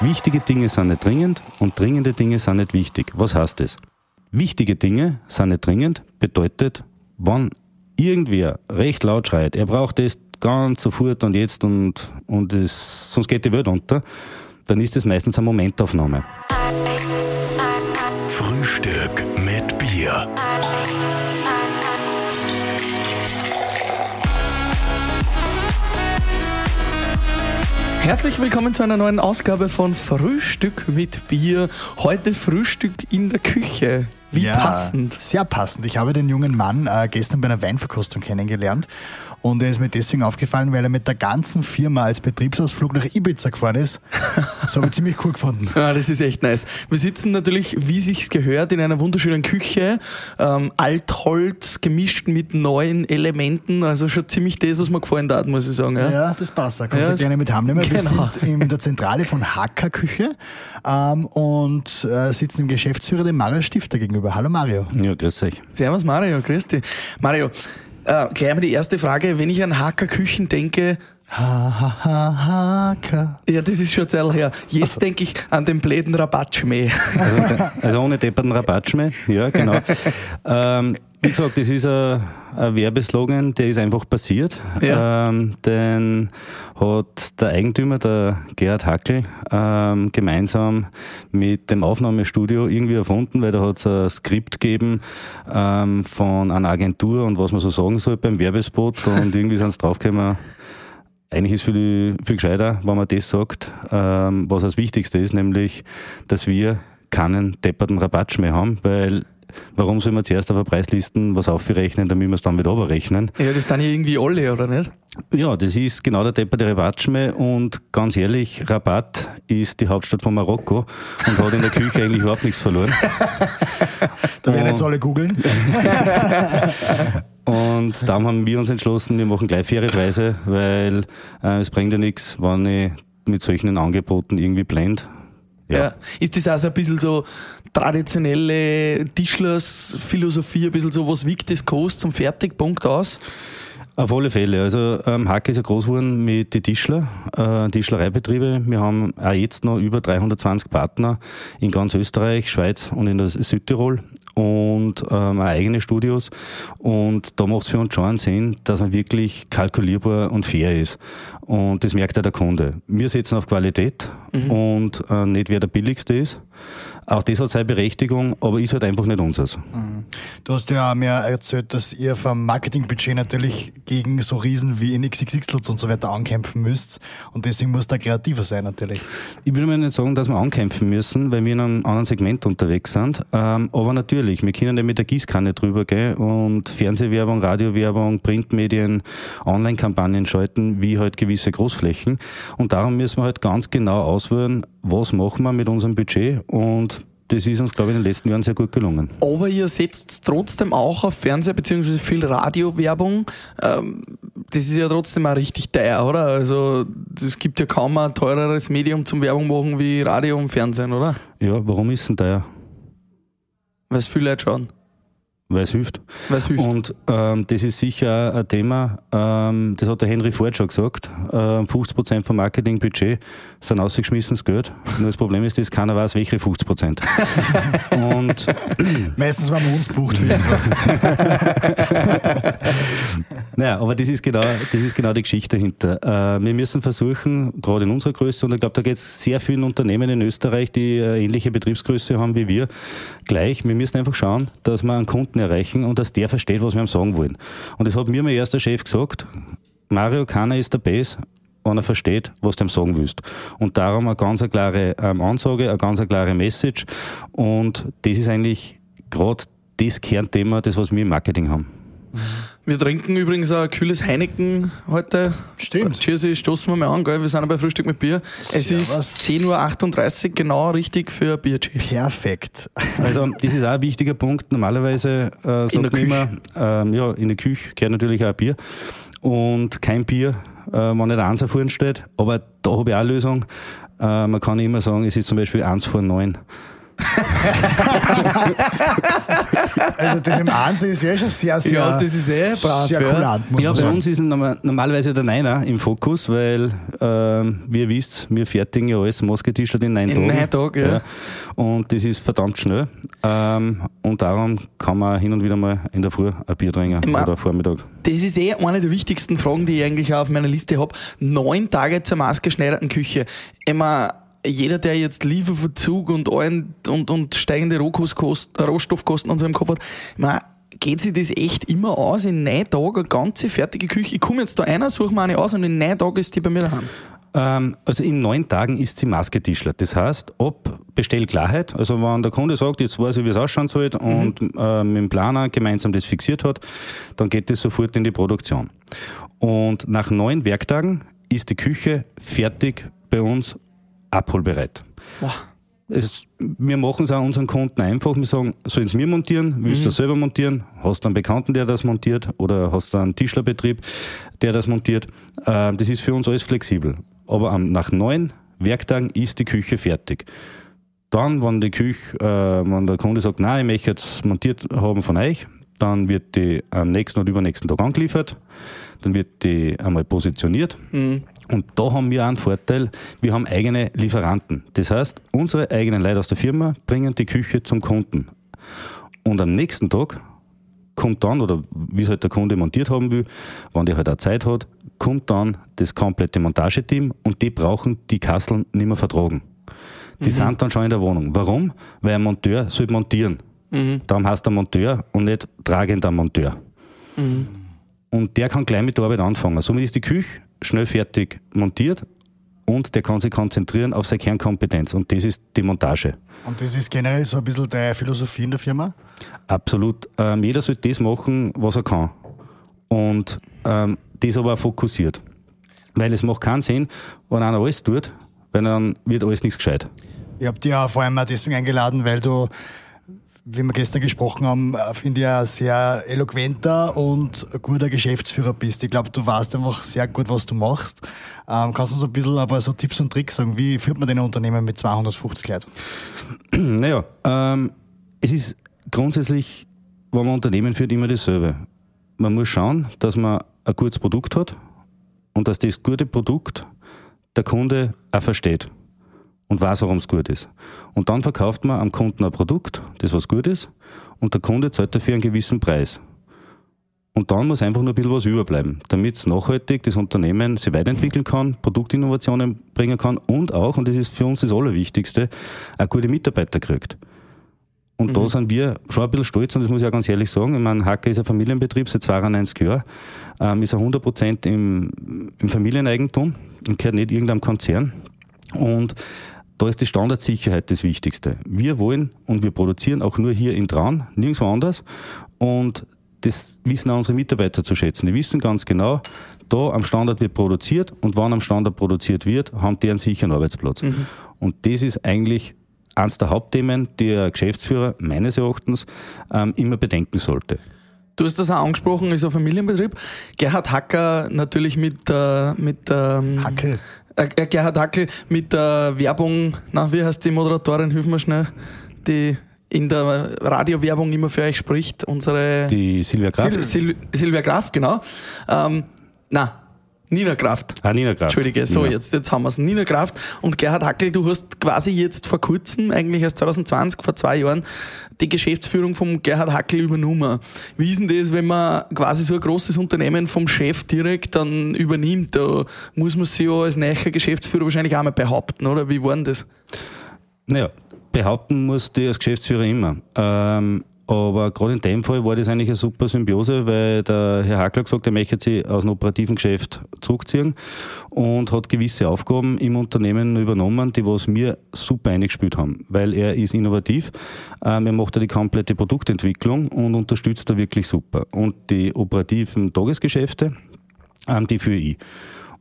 Wichtige Dinge sind nicht dringend und dringende Dinge sind nicht wichtig. Was heißt das? Wichtige Dinge sind nicht dringend, bedeutet, wenn irgendwer recht laut schreit, er braucht es ganz sofort und jetzt und, und es, sonst geht die Welt unter, dann ist es meistens eine Momentaufnahme. Frühstück mit Bier. Herzlich willkommen zu einer neuen Ausgabe von Frühstück mit Bier. Heute Frühstück in der Küche. Wie ja, passend. Sehr passend. Ich habe den jungen Mann äh, gestern bei einer Weinverkostung kennengelernt und er ist mir deswegen aufgefallen, weil er mit der ganzen Firma als Betriebsausflug nach Ibiza gefahren ist. Das habe ich ziemlich cool gefunden. Ja, das ist echt nice. Wir sitzen natürlich, wie sich's gehört, in einer wunderschönen Küche. Ähm, Altholz gemischt mit neuen Elementen. Also schon ziemlich das, was mir gefallen hat, muss ich sagen. Ja, Ja, das passt. Da kannst Ja, du gerne mit heimnehmen. Wir Genau. sind in der Zentrale von Hacker Küche ähm, und äh, sitzen dem Geschäftsführer, dem Mario Stifter, gegenüber. Hallo Mario. Ja, grüß euch. Servus Mario, grüß dich. Mario, äh, gleich mal die erste Frage. Wenn ich an Hacker Küchen denke, Ha, ha, ha, Hacker. ja, das ist schon Zeit her. Jetzt denke ich an den bläden Rabattschmäh. Also, also ohne depperten Rabattschmäh, ja, genau. ähm, wie gesagt, das ist ein, ein Werbeslogan, der ist einfach passiert. Ja. Ähm, den hat der Eigentümer, der Gerhard Hackel, ähm, gemeinsam mit dem Aufnahmestudio irgendwie erfunden, weil da hat es ein Skript gegeben ähm, von einer Agentur und was man so sagen soll beim Werbespot und irgendwie sind sie draufgekommen, eigentlich ist viel, viel gescheiter, wenn man das sagt, ähm, was das Wichtigste ist, nämlich, dass wir keinen depperten Rabatt mehr haben, weil warum soll man zuerst auf der Preislisten was aufrechnen, damit wir es dann wieder runterrechnen? Ja, das dann ja irgendwie alle, oder nicht? Ja, das ist genau der depperte Rabattschmäh und ganz ehrlich, Rabat ist die Hauptstadt von Marokko und hat in der Küche eigentlich überhaupt nichts verloren. Da werden jetzt alle googeln. Und darum haben wir uns entschlossen, wir machen gleich faire Preise, weil äh, es bringt ja nichts, wenn ich mit solchen Angeboten irgendwie blend. Ja. Ist das also ein bisschen so traditionelle Tischlers-Philosophie, ein bisschen so, was wiegt das Kost zum Fertigpunkt aus? Auf alle Fälle. Also ähm, Hacke ist ja groß geworden mit den Tischler, äh, Tischlereibetriebe. Wir haben auch jetzt noch über 320 Partner in ganz Österreich, Schweiz und in der Südtirol und ähm, eigene Studios. Und da macht es für uns schon einen Sinn, dass man wirklich kalkulierbar und fair ist. Und das merkt auch der Kunde. Wir setzen auf Qualität und äh, nicht wer der billigste ist. Auch das hat seine Berechtigung, aber ist halt einfach nicht unseres. Du hast ja mir erzählt, dass ihr vom Marketingbudget natürlich gegen so Riesen wie in XXX-Lutz und so weiter ankämpfen müsst. Und deswegen muss da kreativer sein natürlich. Ich will mal nicht sagen, dass wir ankämpfen müssen, weil wir in einem anderen Segment unterwegs sind. Ähm, aber natürlich, wir können ja mit der Gießkanne drüber gehen und Fernsehwerbung, Radiowerbung, Printmedien, Online-Kampagnen schalten, wie halt gewisse Großflächen. Und darum müssen wir halt ganz genau auswählen, was machen wir mit unserem Budget und das ist uns, glaube ich, in den letzten Jahren sehr gut gelungen. Aber ihr setzt trotzdem auch auf Fernseher bzw. viel Radiowerbung. Ähm, das ist ja trotzdem auch richtig teuer, oder? Also es gibt ja kaum ein teureres Medium zum Werbung machen wie Radio und Fernsehen, oder? Ja, warum ist denn teuer? Weil es viele Leute schauen. Weil es hilft. Weil es hilft. Und ähm, das ist sicher ein Thema, ähm, das hat der Henry Ford schon gesagt, ähm, 50% vom Marketingbudget sind ausgeschmissenes Geld. Nur das Problem ist, dass keiner weiß, welche 50%. Und Meistens, wenn man uns bucht für irgendwas. naja, aber das ist genau, das ist genau die Geschichte dahinter. Äh, wir müssen versuchen, gerade in unserer Größe, und ich glaube, da geht es sehr vielen Unternehmen in Österreich, die äh, ähnliche Betriebsgröße haben wie wir, gleich. Wir müssen einfach schauen, dass wir einen Kunden erreichen und dass der versteht, was wir ihm sagen wollen. Und das hat mir mein erster Chef gesagt, Mario Kana ist der Base, wenn er versteht, was du ihm sagen willst. Und darum eine ganz klare ähm, Ansage, eine ganz klare Message. Und das ist eigentlich gerade das Kernthema, das, was wir im Marketing haben. Wir trinken übrigens ein kühles Heineken heute. Stimmt. Cheers, ich stoßen wir mal an, gell? Wir sind bei Frühstück mit Bier. Es Servus. ist 10.38 Uhr, genau richtig für ein Bierchen. Perfekt. Also das ist auch ein wichtiger Punkt. Normalerweise äh, sagt der man Küche. immer, ähm, ja, in der Küche gehört natürlich auch ein Bier. Und kein Bier, äh, wenn nicht eins vorne steht. Aber da habe ich auch eine Lösung. Äh, man kann immer sagen, es ist zum Beispiel eins vor neun. Also das im Ansehen ist ja schon sehr, sehr, Ja, das ist eh brav, sehr ja. kulant, muss Ja, man bei sagen. uns ist normal- normalerweise der Niner im Fokus, weil, ähm, wie ihr wisst, wir fertigen ja alles Mosketischler in neun In Tagen. neun Tagen, ja. Und das ist verdammt schnell. Ähm, und darum kann man hin und wieder mal in der Früh ein Bier trinken Ich mein- oder Vormittag. Das ist eh eine der wichtigsten Fragen, die ich eigentlich auch auf meiner Liste habe. Neun Tage zur maßgeschneiderten Küche. Immer jeder, der jetzt Lieferverzug und, allen, und, und steigende Rohstoffkosten und so im Kopf hat, mein, geht sich das echt immer aus, in neun Tagen eine ganze fertige Küche? Ich komme jetzt da einer, suche mir eine aus und in neun Tagen ist die bei mir daheim. Ähm, also in neun Tagen ist sie Masketischler. Das heißt, ob Bestellklarheit, also wenn der Kunde sagt, jetzt weiß ich, wie es ausschauen soll und äh, mit dem Planer gemeinsam das fixiert hat, dann geht es sofort in die Produktion. Und nach neun Werktagen ist die Küche fertig bei uns abholbereit. Boah. Es, wir machen es auch unseren Kunden einfach. Wir sagen, sollen es mir montieren? Willst du das selber montieren? Hast du einen Bekannten, der das montiert? Oder hast du einen Tischlerbetrieb, der das montiert? Äh, das ist für uns alles flexibel. Aber am- nach neun Werktagen ist die Küche fertig. Dann, wenn die Küche, äh, wenn der Kunde sagt, nein, ich möchte jetzt montiert haben von euch, dann wird die am nächsten oder übernächsten Tag angeliefert. Dann wird die einmal positioniert. Und da haben wir auch einen Vorteil, wir haben eigene Lieferanten. Das heißt, unsere eigenen Leute aus der Firma bringen die Küche zum Kunden. Und am nächsten Tag kommt dann, oder wie es halt der Kunde montiert haben will, wenn der halt auch Zeit hat, kommt dann das komplette Montageteam und die brauchen die Kasseln nicht mehr vertragen. Die sind dann schon in der Wohnung. Warum? Weil ein Monteur soll montieren. Darum heißt er Monteur und nicht tragender Monteur. Und der kann gleich mit der Arbeit anfangen. Somit ist die Küche schnell fertig montiert und der kann sich konzentrieren auf seine Kernkompetenz. Und das ist die Montage. Und das ist generell so ein bisschen deine Philosophie in der Firma? Absolut. Ähm, jeder soll das machen, was er kann. Und ähm, das aber auch fokussiert. Weil es macht keinen Sinn, wenn einer alles tut, weil dann wird alles nichts gescheit. Ich habe dich ja vor allem auch deswegen eingeladen, weil du, wie wir gestern gesprochen haben, äh, finde ich ein sehr eloquenter und guter Geschäftsführer bist. Ich glaube, du weißt einfach sehr gut, was du machst. Ähm, kannst du so ein bisschen aber so Tipps und Tricks sagen, wie führt man denn ein Unternehmen mit 250 Leuten? Naja, ähm, es ist grundsätzlich, wenn man Unternehmen führt, immer dasselbe. Man muss schauen, dass man ein gutes Produkt hat und dass das gute Produkt der Kunde auch versteht und weiß, warum es gut ist. Und dann verkauft man am Kunden ein Produkt, das was gut ist, und der Kunde zahlt dafür einen gewissen Preis. Und dann muss einfach nur ein bisschen was überbleiben, damit es nachhaltig das Unternehmen sich weiterentwickeln kann, Produktinnovationen bringen kann und auch, und das ist für uns das Allerwichtigste, auch gute Mitarbeiter kriegt. Und da sind wir schon ein bisschen stolz, und das muss ich auch ganz ehrlich sagen. Ich meine, Hacker ist ein Familienbetrieb seit 92 Jahren, ähm, ist er 100% im, im Familieneigentum und gehört nicht irgendeinem Konzern. Und da ist die Standardsicherheit das Wichtigste. Wir wollen und wir produzieren auch nur hier in Traun, nirgendwo anders. Und das wissen auch unsere Mitarbeiter zu schätzen. Die wissen ganz genau, da am Standard wird produziert und wann am Standard produziert wird, haben die einen sicheren Arbeitsplatz. Und das ist eigentlich eines der Hauptthemen, die ein Geschäftsführer meines Erachtens ähm, immer bedenken sollte. Du hast das auch angesprochen, ist ein Familienbetrieb. Gerhard Hacker natürlich mit, äh, mit ähm, Hackel. Äh, äh, Gerhard Hackel mit der Werbung, na, wie heißt die Moderatorin, hilf mir schnell, die in der Radiowerbung immer für euch spricht, unsere Die Silvia Kraft. Sil Sil Silvia Kraft, genau. Ähm, na, Nina Kraft. Ah, Nina Kraft. Entschuldige, so Ja. jetzt, jetzt haben wir es. Nina Kraft und Gerhard Hackel, du hast quasi jetzt vor kurzem, eigentlich erst 2020, vor zwei Jahren, die Geschäftsführung vom Gerhard Hackel übernommen. Wie ist denn das, wenn man quasi so ein großes Unternehmen vom Chef direkt dann übernimmt? Da muss man sich ja als neuer Geschäftsführer wahrscheinlich auch mal behaupten, oder? Wie war denn das? Naja, behaupten muss die als Geschäftsführer immer. Ähm, aber gerade in dem Fall war das eigentlich eine super Symbiose, weil der Herr Hackler gesagt, er möchte sich aus dem operativen Geschäft zurückziehen und hat gewisse Aufgaben im Unternehmen übernommen, die was mir super eingespielt haben, weil er ist innovativ, ähm, er macht da die komplette Produktentwicklung und unterstützt da wirklich super. Und die operativen Tagesgeschäfte, ähm, die für ich.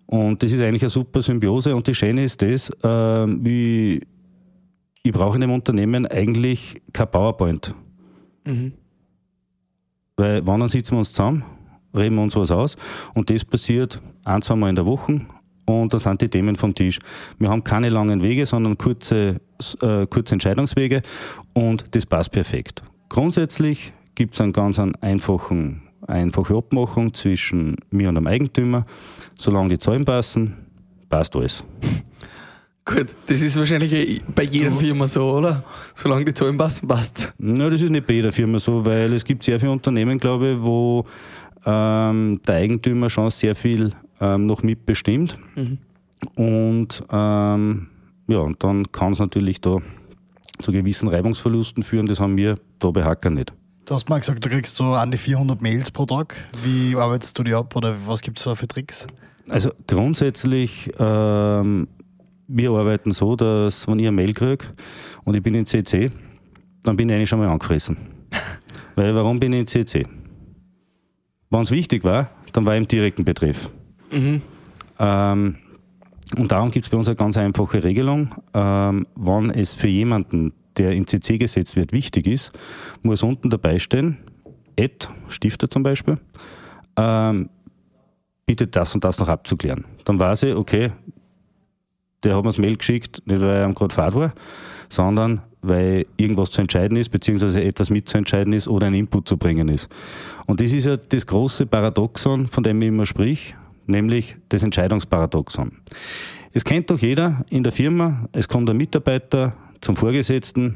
Und das ist eigentlich eine super Symbiose und das Schöne ist das, ähm, wie ich brauche in dem Unternehmen eigentlich kein PowerPoint. Weil wann dann sitzen wir uns zusammen, reden wir uns was aus und das passiert ein, zwei Mal in der Woche und da sind die Themen vom Tisch. Wir haben keine langen Wege, sondern kurze, äh, kurze Entscheidungswege und das passt perfekt. Grundsätzlich gibt es einen ganz einen einfachen, einfache Abmachung zwischen mir und dem Eigentümer. Solange die Zahlen passen, passt alles. Gut, das ist wahrscheinlich eh bei jeder Firma so, oder? Solange die Zahlen passen, passt. Na, das ist nicht bei jeder Firma so, weil es gibt sehr viele Unternehmen, glaube ich, wo ähm, der Eigentümer schon sehr viel ähm, noch mitbestimmt. Mhm. Und ähm, ja, und dann kann es natürlich da zu gewissen Reibungsverlusten führen. Das haben wir da bei Hacker nicht. Du hast mal gesagt, du kriegst so an die 400 Mails pro Tag. Wie arbeitest du die ab oder was gibt es da für Tricks? Also grundsätzlich, ähm, wir arbeiten so, dass wenn ich eine Mail kriege und ich bin in CC, dann bin ich eigentlich schon mal angefressen. Weil warum bin ich in CC? Wenn es wichtig war, dann war ich im direkten Betreff. Mhm. Ähm, und darum gibt es bei uns eine ganz einfache Regelung. Ähm, wann es für jemanden, der in CC gesetzt wird, wichtig ist, muss unten dabei stehen, Ed, Stifter zum Beispiel, ähm, bitte das und das noch abzuklären. Dann weiß ich, okay, der hat mir das Mail geschickt, nicht weil er gerade Fahrt war, sondern weil irgendwas zu entscheiden ist, beziehungsweise etwas mitzuentscheiden ist oder ein Input zu bringen ist. Und das ist ja das große Paradoxon, von dem ich immer sprich, nämlich das Entscheidungsparadoxon. Es kennt doch jeder in der Firma, es kommt ein Mitarbeiter zum Vorgesetzten,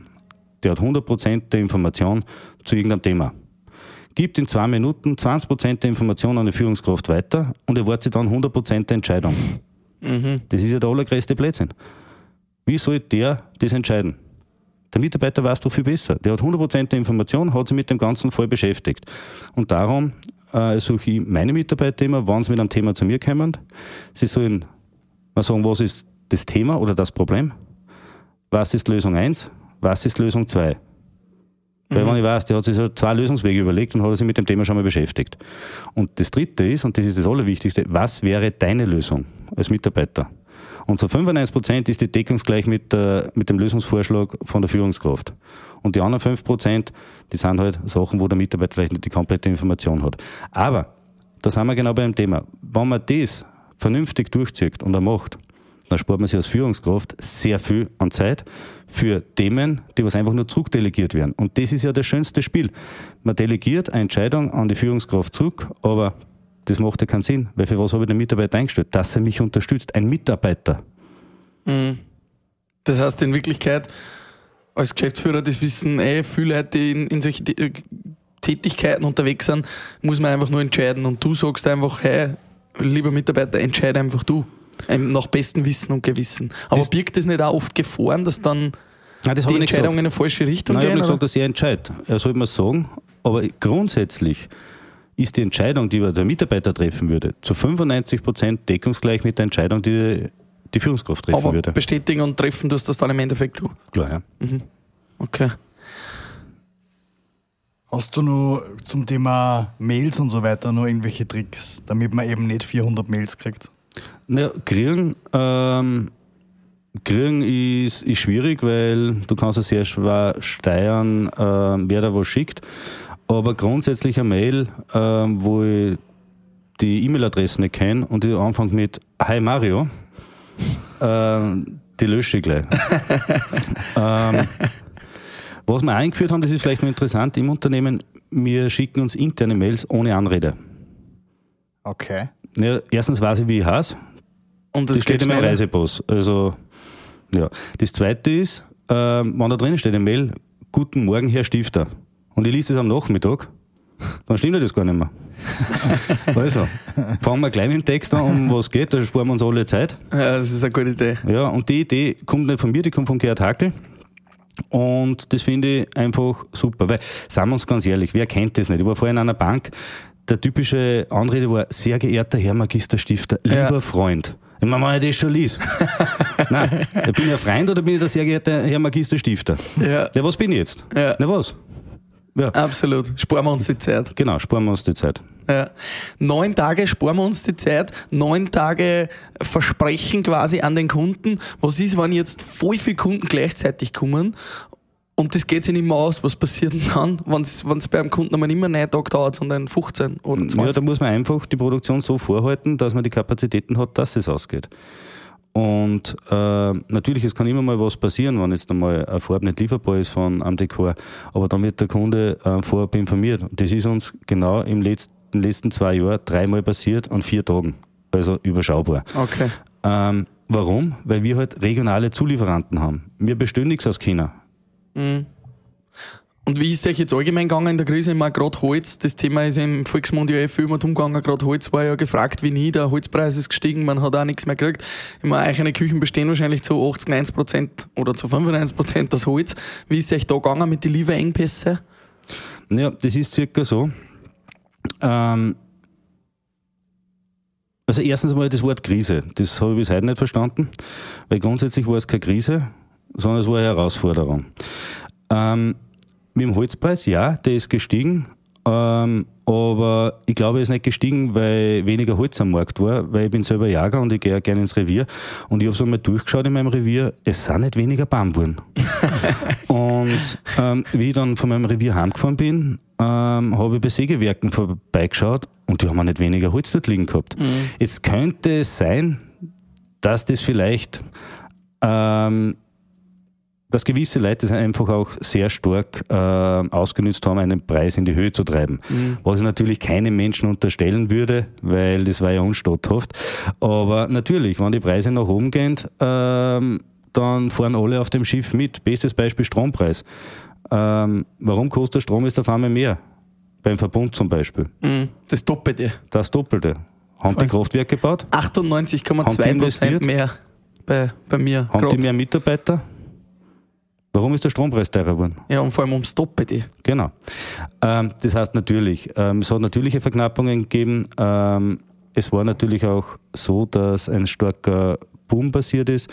der hat 100% der Information zu irgendeinem Thema. Gibt in zwei Minuten 20% der Information an die Führungskraft weiter und erwartet dann 100% der Entscheidung. Mhm. Das ist ja der allergrößte Blödsinn. Wie soll der das entscheiden? Der Mitarbeiter weiß doch viel besser. Der hat 100% der Information, hat sich mit dem Ganzen voll beschäftigt. Und darum äh, suche ich meine Mitarbeiter immer, wenn sie mit einem Thema zu mir kommen. Sie sollen mal sagen, was ist das Thema oder das Problem? Was ist Lösung 1? Was ist Lösung 2? Weil mhm. wenn ich weiß, der hat sich so zwei Lösungswege überlegt und hat sich mit dem Thema schon mal beschäftigt. Und das dritte ist, und das ist das Allerwichtigste, was wäre deine Lösung als Mitarbeiter? Und zu 95 Prozent ist die deckungsgleich mit, äh, mit dem Lösungsvorschlag von der Führungskraft. Und die anderen 5 Prozent, die sind halt Sachen, wo der Mitarbeiter vielleicht nicht die komplette Information hat. Aber, da sind wir genau bei dem Thema. Wenn man das vernünftig durchzieht und er macht, dann spart man sich als Führungskraft sehr viel an Zeit für Themen, die was einfach nur zurückdelegiert werden. Und das ist ja das schönste Spiel. Man delegiert eine Entscheidung an die Führungskraft zurück, aber das macht ja keinen Sinn, weil für was habe ich den Mitarbeiter eingestellt? Dass er mich unterstützt. Ein Mitarbeiter. Mhm. Das heißt in Wirklichkeit, als Geschäftsführer, das wissen eh viele Leute, die in, in solche Tätigkeiten unterwegs sind, muss man einfach nur entscheiden. Und du sagst einfach, hey, lieber Mitarbeiter, entscheide einfach du. Nach bestem Wissen und Gewissen. Aber das birgt das nicht auch oft Gefahren, dass dann Nein, die Entscheidung in eine falsche Richtung Nein, gehen? Ich habe nicht gesagt, dass er entscheidet. Er soll mir sagen, aber grundsätzlich ist die Entscheidung, die der Mitarbeiter treffen würde, zu 95 Prozent deckungsgleich mit der Entscheidung, die die Führungskraft treffen Aber würde. Bestätigen und treffen tust das dann im Endeffekt du? Klar, ja. Mhm. Okay. Hast du noch zum Thema Mails und so weiter noch irgendwelche Tricks, damit man eben nicht 400 Mails kriegt? Naja, kriegen, ähm, kriegen ist, ist schwierig, weil du kannst es sehr schwer steuern, äh, wer da was schickt. Aber grundsätzlich eine Mail, äh, wo ich die E-Mail-Adresse nicht kenne und die anfängt mit Hi Mario, äh, die lösche ich gleich. ähm, was wir eingeführt haben, das ist vielleicht noch interessant im Unternehmen, wir schicken uns interne Mails ohne Anrede. Okay. Ja, erstens weiß ich, wie ich heiße. Und das, das steht in meinem Reisepass. Also, ja. Das zweite ist, äh, wenn da drinnen steht im Mail, Guten Morgen, Herr Stifter und ich lese das am Nachmittag, dann stimmt das gar nicht mehr. also, fangen wir gleich mit dem Text an, um was geht, da sparen wir uns alle Zeit. Ja, das ist eine gute Idee. Ja, und die Idee kommt nicht von mir, die kommt von Gerhard Hackel. Und das finde ich einfach super, weil, sagen wir uns ganz ehrlich, wer kennt das nicht? Ich war vorhin in einer Bank, der typische Anrede war, sehr geehrter Herr Magisterstifter, lieber ja. Freund. Ich meine, wenn ich das schon liest. Nein, bin ich ein Freund oder bin ich der sehr geehrte Herr Magisterstifter? Ja. Ja, was bin ich jetzt? Ja. Na was? Ja. Absolut. Sparen wir uns die Zeit. Genau, sparen wir uns die Zeit. Ja. Neun Tage sparen wir uns die Zeit, neun Tage Versprechen quasi an den Kunden. Was ist, wenn jetzt voll viele Kunden gleichzeitig kommen Und das geht sich nicht mehr aus. Was passiert denn dann, wenn es beim Kunden einmal nicht mehr neun Tage dauert, sondern 15 oder 20? Ja, da muss man einfach die Produktion so vorhalten, dass man die Kapazitäten hat, dass es ausgeht. Und äh, natürlich, es kann immer mal was passieren, wenn jetzt einmal eine Farbe nicht lieferbar ist von einem Dekor, aber dann wird der Kunde äh, vorab informiert. Und das ist uns genau im letzten, in den letzten zwei Jahren dreimal passiert an vier Tagen. Also überschaubar. Okay. Ähm, warum? Weil wir halt regionale Zulieferanten haben. Wir bestellen nichts aus China. Mhm. Und wie ist es euch jetzt allgemein gegangen in der Krise? Ich meine, gerade Holz, das Thema ist im Volksmund ja eh viel mehr umgegangen. Gerade Holz war ja gefragt wie nie. Der Holzpreis ist gestiegen, man hat auch nichts mehr gekriegt. Ich meine, eigene Küchen bestehen wahrscheinlich zu 80, 90 Prozent oder zu 95 Prozent aus Holz. Wie ist es euch da gegangen mit den Lieferengpässen? Ja, das ist circa so. Ähm, also erstens mal das Wort Krise. Das habe ich bis heute nicht verstanden, weil grundsätzlich war es keine Krise, sondern es war eine Herausforderung. Ähm, mit dem Holzpreis, ja, der ist gestiegen, ähm, aber ich glaube, er ist nicht gestiegen, weil weniger Holz am Markt war, weil ich bin selber Jäger und ich gehe ja gerne ins Revier und ich habe so mal durchgeschaut in meinem Revier, es sind nicht weniger Baum geworden. und ähm, wie ich dann von meinem Revier heimgefahren bin, ähm, habe ich bei Sägewerken vorbeigeschaut und die haben auch nicht weniger Holz dort liegen gehabt. Mhm. Jetzt könnte es sein, dass das vielleicht ähm, dass gewisse Leute das einfach auch sehr stark äh, ausgenutzt haben, einen Preis in die Höhe zu treiben. Mhm. Was ich natürlich keinem Menschen unterstellen würde, weil das war ja unstatthaft. Aber natürlich, wenn die Preise nach oben gehen, ähm, dann fahren alle auf dem Schiff mit. Bestes Beispiel Strompreis. Ähm, warum kostet Strom jetzt auf einmal mehr? Beim Verbund zum Beispiel. Mhm. Das Doppelte. Das Doppelte. Haben Voll. die Kraftwerke gebaut? 98,2 Prozent mehr bei, bei mir. Haben Grad. die mehr Mitarbeiter? Warum ist der Strompreis teurer geworden? Ja, und vor allem ums Doppelte. Genau. Ähm, das heißt natürlich, ähm, es hat natürliche Verknappungen gegeben. Ähm, es war natürlich auch so, dass ein starker Boom passiert ist.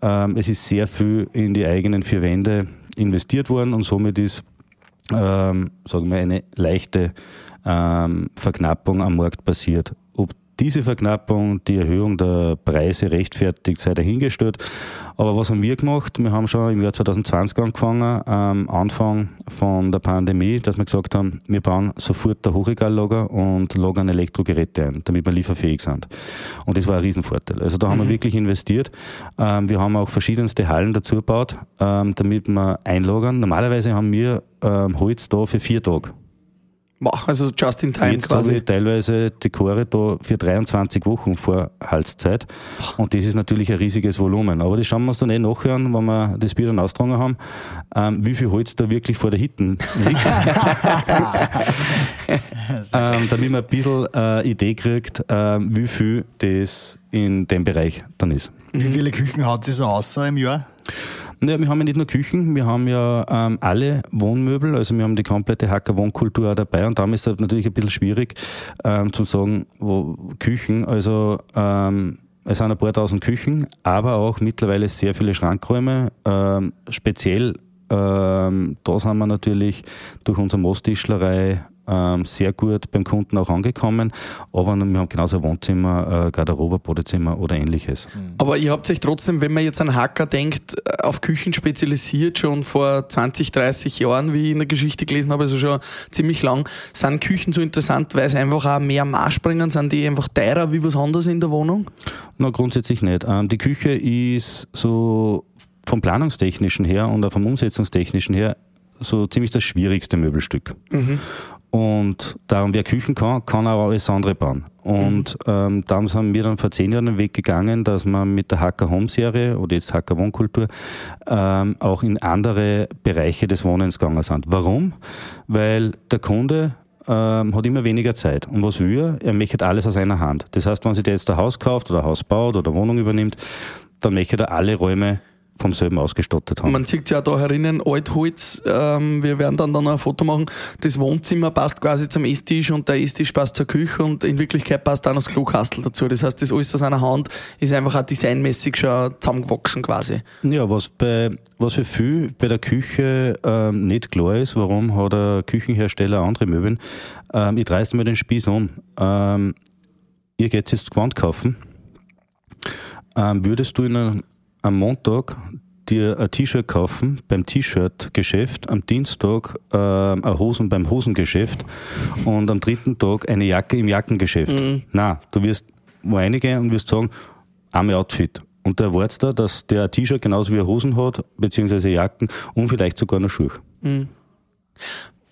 Ähm, es ist sehr viel in die eigenen vier Wände investiert worden und somit ist, ähm, sagen wir, eine leichte ähm, Verknappung am Markt passiert diese Verknappung, die Erhöhung der Preise rechtfertigt, sei dahingestellt. Aber was haben wir gemacht? Wir haben schon im Jahr 2020 angefangen, am Anfang von der Pandemie, dass wir gesagt haben, wir bauen sofort ein Hochregallager und lagern Elektrogeräte ein, damit wir lieferfähig sind. Und das war ein Riesenvorteil. Also da haben mhm. wir wirklich investiert. Ähm, wir haben auch verschiedenste Hallen dazu gebaut, ähm, damit wir einlagern. Normalerweise haben wir ähm, Holz da für vier Tage. Also just in time Jetzt quasi. habe ich teilweise Dekore da für 23 Wochen vor Halszeit. Und das ist natürlich ein riesiges Volumen. Aber das schauen wir uns dann eh nachhören, wenn wir das Bier dann austragen haben, ähm, wie viel Holz da wirklich vor der Hitten liegt. ähm, damit man ein bisschen äh, Idee kriegt, äh, wie viel das in dem Bereich dann ist. Wie viele Küchen hat sie so außer im Jahr? Ja, wir haben ja nicht nur Küchen, wir haben ja ähm, alle Wohnmöbel, also wir haben die komplette Hacker Wohnkultur auch dabei. Und damit ist es natürlich ein bisschen schwierig ähm, zu sagen, wo Küchen, also ähm, es sind ein paar tausend Küchen, aber auch mittlerweile sehr viele Schrankräume, ähm, speziell ähm, da sind wir natürlich durch unsere Mosttischlerei ähm, sehr gut beim Kunden auch angekommen. Aber wir haben genauso Wohnzimmer, äh, Garderobe, Badezimmer oder ähnliches. Mhm. Aber ihr habt euch trotzdem, wenn man jetzt an Hacker denkt, äh, auf Küchen spezialisiert, schon vor 20, 30 Jahren, wie ich in der Geschichte gelesen habe, also schon ziemlich lang. Sind Küchen so interessant, weil sie einfach auch mehr Marsch bringen? Sind die einfach teurer wie was anderes in der Wohnung? Na, grundsätzlich nicht. Ähm, die Küche ist so vom Planungstechnischen her und auch vom Umsetzungstechnischen her so ziemlich das schwierigste Möbelstück. Mhm. Und darum, wer Küchen kann, kann auch alles andere bauen. Und mhm. ähm, darum sind wir dann vor zehn Jahren den Weg gegangen, dass wir mit der Hacker Home Serie oder jetzt Hacker Wohnkultur ähm, auch in andere Bereiche des Wohnens gegangen sind. Warum? Weil der Kunde ähm, hat immer weniger Zeit. Und was will er? Er möchte alles aus einer Hand. Das heißt, wenn sich der jetzt ein Haus kauft oder ein Haus baut oder Wohnung übernimmt, dann möchte er alle Räume vom selben ausgestattet haben. Man sieht ja da herinnen Altholz. Ähm, wir werden dann, dann ein Foto machen. Das Wohnzimmer passt quasi zum Esstisch und der Esstisch passt zur Küche und in Wirklichkeit passt dann das Klokastel dazu. Das heißt, das alles aus einer Hand ist einfach auch designmäßig schon zusammengewachsen quasi. Ja, was bei, was für viel bei der Küche ähm, nicht klar ist, warum hat der Küchenhersteller andere Möbel? Ähm, ich dreiste mir den Spieß um. Ähm, ihr geht jetzt Gewand kaufen. Ähm, würdest du in einem am Montag dir ein T-Shirt kaufen beim T-Shirt-Geschäft, am Dienstag äh, eine Hosen beim Hosengeschäft und am dritten Tag eine Jacke im Jackengeschäft. Mhm. Na, du wirst wo reingehen und wirst sagen, arme Outfit. Und du erwartest da, dass der ein T-Shirt genauso wie er Hosen hat, beziehungsweise Jacken und vielleicht sogar noch Schuhe.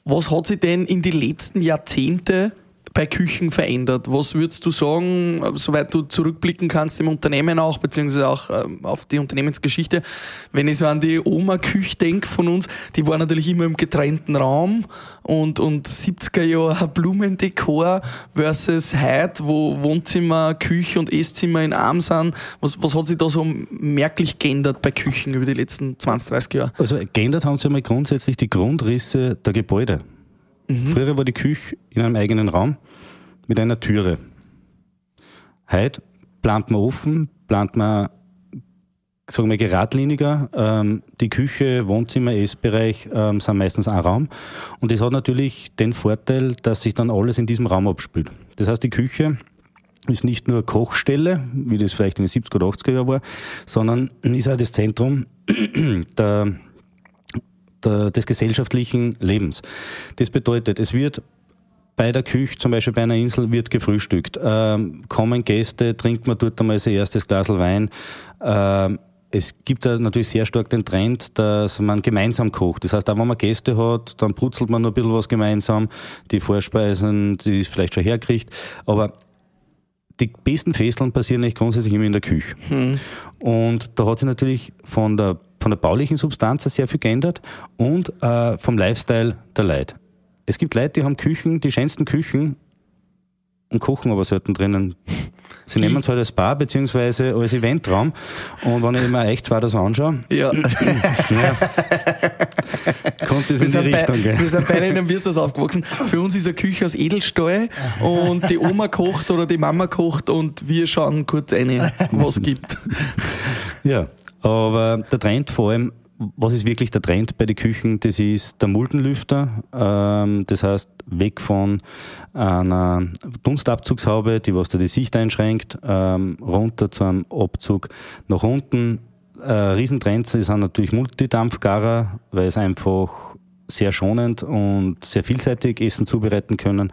Was hat sich denn in die letzten Jahrzehnte bei Küchen verändert? Was würdest du sagen, soweit du zurückblicken kannst im Unternehmen auch, beziehungsweise auch ähm, auf die Unternehmensgeschichte? Wenn ich so an die Oma-Küche denke von uns, die war natürlich immer im getrennten Raum und, und 70er Jahre Blumendekor versus heute, wo Wohnzimmer, Küche und Esszimmer in einem sind. Was, was hat sich da so merklich geändert bei Küchen über die letzten 20, 30 Jahre? Also geändert haben sich einmal grundsätzlich die Grundrisse der Gebäude. Früher war die Küche in einem eigenen Raum mit einer Türe. Heute plant man offen, plant man, sagen wir, geradliniger. Ähm, die Küche, Wohnzimmer, Essbereich ähm, sind meistens ein Raum. Und das hat natürlich den Vorteil, dass sich dann alles in diesem Raum abspielt. Das heißt, die Küche ist nicht nur Kochstelle, wie das vielleicht in den 70er oder 80er Jahren war, sondern ist auch das Zentrum der der, des gesellschaftlichen Lebens. Das bedeutet, es wird bei der Küche, zum Beispiel bei einer Insel, wird gefrühstückt. Ähm, kommen Gäste, trinkt man dort einmal sein erstes Glas Wein. Ähm, es gibt da natürlich sehr stark den Trend, dass man gemeinsam kocht. Das heißt, auch wenn man Gäste hat, dann brutzelt man noch ein bisschen was gemeinsam. Die Vorspeisen, die ist vielleicht schon herkriegt. Aber die besten Festeln passieren eigentlich grundsätzlich immer in der Küche. Und da hat sich natürlich von der, von der baulichen Substanz sehr viel geändert und äh, vom Lifestyle der Leute. Es gibt Leute, die haben Küchen, die schönsten Küchen und kochen aber selten drinnen. Sie nehmen es halt als Bar beziehungsweise als Eventraum. Und wenn ich mir echt zwar das anschaue, Ja. ja, kommt das Wir in die sind, bei, Richtung. wir sind beide in einem Wirtshaus aufgewachsen. Für uns ist eine Küche aus Edelstahl und die Oma kocht oder die Mama kocht und wir schauen kurz rein, was es gibt. Ja, aber der Trend vor allem, was ist wirklich der Trend bei den Küchen? Das ist der Muldenlüfter. Ähm, das heißt, weg von einer Dunstabzugshaube, die was da die Sicht einschränkt, ähm, runter zu einem Abzug nach unten. Äh, Riesentrend sind natürlich Multidampfgarer, weil es einfach sehr schonend und sehr vielseitig Essen zubereiten können.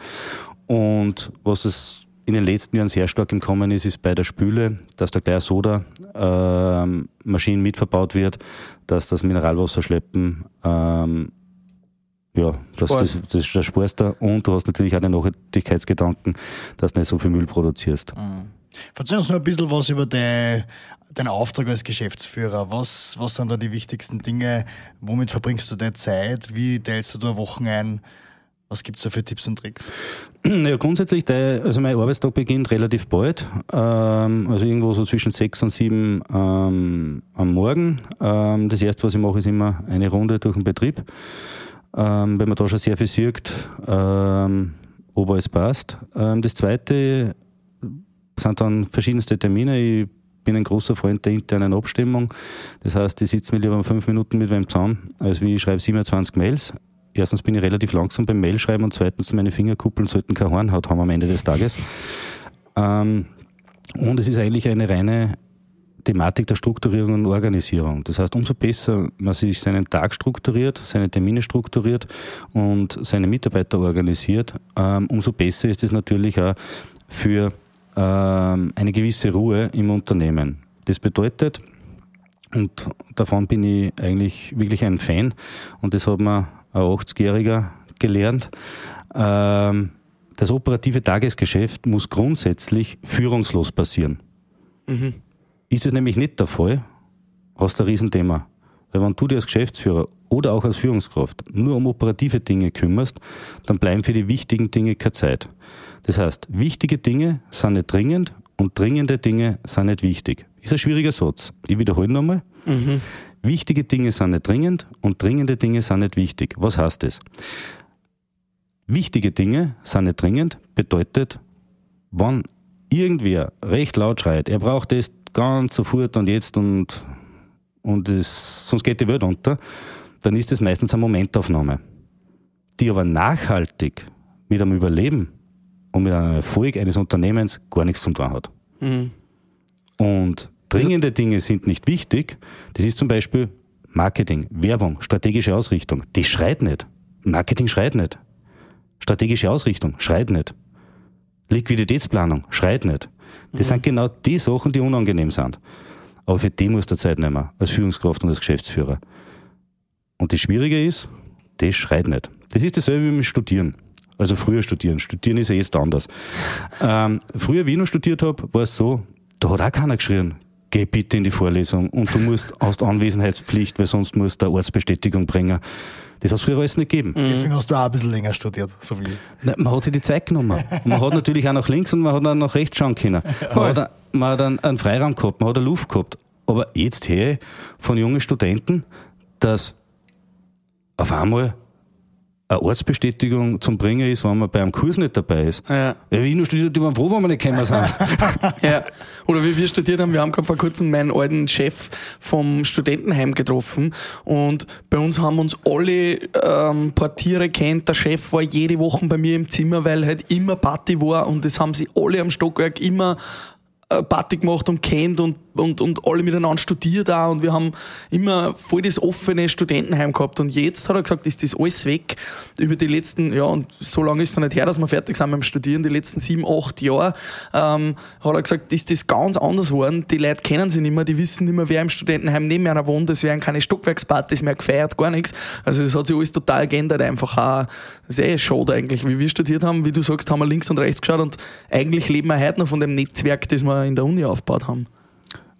Und was es in den letzten Jahren sehr stark im Kommen ist, ist bei der Spüle, dass da gleich Soda ähm, Maschinen mitverbaut wird, dass das Mineralwasser schleppen, ähm, ja, das, das, das, das sparst du und du hast natürlich auch den Nachhaltigkeitsgedanken, dass du nicht so viel Müll produzierst. Erzähl uns noch ein bisschen was über de, deinen Auftrag als Geschäftsführer. Was, was sind da die wichtigsten Dinge? Womit verbringst du deine Zeit? Wie teilst du da Wochen ein? Was gibt's da für Tipps und Tricks? Ja, grundsätzlich, der, also mein Arbeitstag beginnt relativ bald, ähm, also irgendwo so zwischen sechs und sieben ähm, am Morgen. Ähm, das erste, was ich mache, ist immer eine Runde durch den Betrieb, ähm, wenn man da schon sehr viel sieht, ähm, ob alles passt. Ähm, das zweite sind dann verschiedenste Termine. Ich bin ein großer Freund der internen Abstimmung. Das heißt, ich sitze mir lieber fünf Minuten mit wem zusammen, als wie ich schreibe 27 Mails. Erstens bin ich relativ langsam beim Mailschreiben und zweitens meine Fingerkuppeln sollten keine Hornhaut haben am Ende des Tages. Ähm, und es ist eigentlich eine reine Thematik der Strukturierung und Organisierung. Das heißt, umso besser man sich seinen Tag strukturiert, seine Termine strukturiert und seine Mitarbeiter organisiert, ähm, umso besser ist es natürlich auch für ähm, eine gewisse Ruhe im Unternehmen. Das bedeutet, und davon bin ich eigentlich wirklich ein Fan, und das hat mir ein 80-Jähriger gelernt, ähm, das operative Tagesgeschäft muss grundsätzlich führungslos passieren. Ist es nämlich nicht der Fall, hast du ein Riesenthema. Weil wenn du dir als Geschäftsführer oder auch als Führungskraft nur um operative Dinge kümmerst, dann bleiben für die wichtigen Dinge keine Zeit. Das heißt, wichtige Dinge sind nicht dringend und dringende Dinge sind nicht wichtig. Ist ein schwieriger Satz. Ich wiederhole nochmal. Wichtige Dinge sind nicht dringend und dringende Dinge sind nicht wichtig. Was heißt das? Wichtige Dinge sind nicht dringend, bedeutet, wenn irgendwer recht laut schreit, er braucht das ganz sofort und jetzt und, und es, sonst geht die Welt unter, dann ist das meistens eine Momentaufnahme, die aber nachhaltig mit einem Überleben und mit einem Erfolg eines Unternehmens gar nichts zu tun hat. Und Dringende Dinge sind nicht wichtig. Das ist zum Beispiel Marketing, Werbung, strategische Ausrichtung. Die schreit nicht. Marketing schreit nicht. Strategische Ausrichtung schreit nicht. Liquiditätsplanung schreit nicht. Das sind genau die Sachen, die unangenehm sind. Aber für die muss der Zeit nehmen, als Führungskraft und als Geschäftsführer. Und das Schwierige ist, das schreit nicht. Das ist dasselbe wie mit Studieren. Also früher studieren. Studieren ist ja jetzt anders. Ähm, früher, wie ich noch studiert habe, war es so, da hat auch keiner geschrien, geh bitte in die Vorlesung und du musst hast Anwesenheitspflicht, weil sonst musst du eine Ortsbestätigung bringen. Das hat es früher alles nicht gegeben. Deswegen hast du auch ein bisschen länger studiert, so wie ich. Na, man hat sich die Zeit genommen. Man hat natürlich auch nach links und man hat auch nach rechts schauen können. Man hat, man hat einen, einen Freiraum gehabt, man hat eine Luft gehabt. Aber jetzt höre ich von jungen Studenten, dass auf einmal eine Ortsbestätigung zum Bringen ist, wenn man bei einem Kurs nicht dabei ist. Ja. Wie ich nur studiert, die waren froh, wenn wir nicht gekommen sind. Ja. Oder wie wir studiert haben, wir haben gerade vor kurzem meinen alten Chef vom Studentenheim getroffen und bei uns haben uns alle ähm, Portiere kennt. Der Chef war jede Woche bei mir im Zimmer, weil halt immer Party war und das haben sie alle am Stockwerk immer Party gemacht und kennt und, und, und alle miteinander studiert auch. Und wir haben immer voll das offene Studentenheim gehabt. Und jetzt hat er gesagt, ist das alles weg über die letzten, ja und so lange ist es noch nicht her, dass wir fertig sind beim Studieren, die letzten sieben, acht Jahre, ähm, hat er gesagt, ist das ganz anders geworden, die Leute kennen sie nicht mehr, die wissen nicht mehr, wer im Studentenheim neben einer wohnt, es werden keine Stockwerkspartys mehr gefeiert, gar nichts, also das hat sich alles total geändert einfach auch, das ist eh schade eigentlich, wie wir studiert haben, wie du sagst, haben wir links und rechts geschaut und eigentlich leben wir heute noch von dem Netzwerk, das wir in der Uni aufgebaut haben.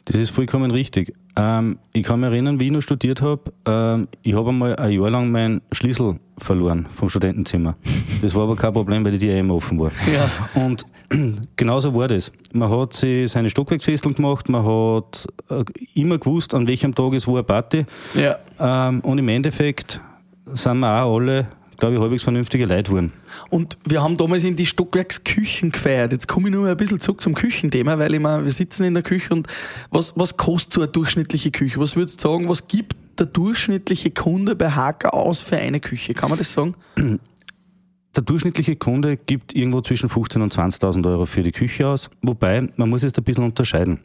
Das ist vollkommen richtig. Ähm, ich kann mich erinnern, wie ich noch studiert habe, ähm, ich habe einmal ein Jahr lang meinen Schlüssel verloren vom Studentenzimmer. Das war aber kein Problem, weil die immer offen war. Ja. Und genauso war das. Man hat sich seine Stockwerksfesteln gemacht, man hat äh, immer gewusst, an welchem Tag es wo eine Party. Ja. Ähm, und im Endeffekt sind wir auch alle, glaube ich, halbwegs vernünftige Leute geworden. Und wir haben damals in die Stockwerksküchen gefeiert. Jetzt komme ich nur mal ein bisschen zurück zum Küchenthema, weil ich meine, wir sitzen in der Küche und was, was kostet so eine durchschnittliche Küche? Was würdest du sagen, was gibt der durchschnittliche Kunde bei Hacker aus für eine Küche? Kann man das sagen? Der durchschnittliche Kunde gibt irgendwo zwischen 15.000 und 20.000 Euro für die Küche aus. Wobei, man muss jetzt ein bisschen unterscheiden.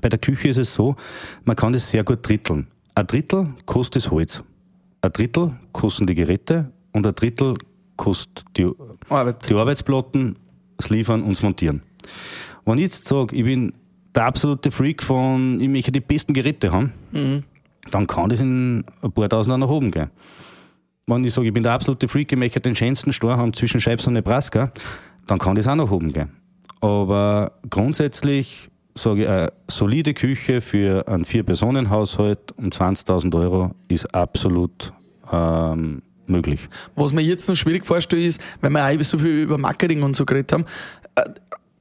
Bei der Küche ist es so, man kann das sehr gut dritteln. Ein Drittel kostet das Holz. Ein Drittel kosten die Geräte und ein Drittel kostet die, Arbeit. die Arbeitsplatten, das Liefern und das Montieren. Wenn ich jetzt sage, ich bin der absolute Freak von, ich möchte die besten Geräte haben, dann kann das in ein paar Tausender nach oben gehen. Wenn ich sage, ich bin der absolute Freak, ich möchte den schönsten Store haben zwischen Scheibs und Nebraska, dann kann das auch nach oben gehen. Aber grundsätzlich sage ich, eine solide Küche für einen Vier-Personen-Haushalt um 20.000 Euro ist absolut ähm, möglich. Was mir jetzt noch schwierig vorstelle, ist, weil wir auch so viel über Marketing und so geredet haben, äh,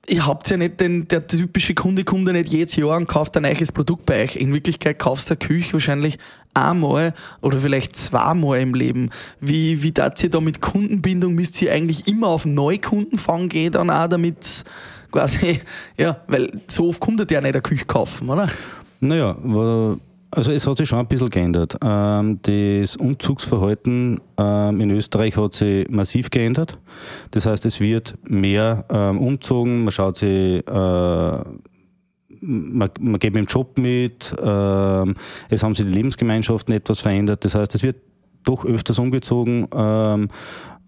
ihr habt ja nicht den, der typische Kunde kommt ja nicht jedes Jahr und kauft ein neues Produkt bei euch. In Wirklichkeit kaufst du eine Küche wahrscheinlich einmal oder vielleicht zweimal im Leben. Wie, wie tat ihr da mit Kundenbindung? Müsst ihr eigentlich immer auf Neukundenfang gehen dann auch, damit quasi, ja, weil so oft kommt ihr ja nicht eine Küche kaufen, oder? Naja, also es hat sich schon ein bisschen geändert. Ähm, das Umzugsverhalten ähm, in Österreich hat sich massiv geändert. Das heißt, es wird mehr ähm, umzogen, man schaut sich, äh, man, geht mit dem Job mit, es haben sich die Lebensgemeinschaften etwas verändert. Das heißt, es wird doch öfters umgezogen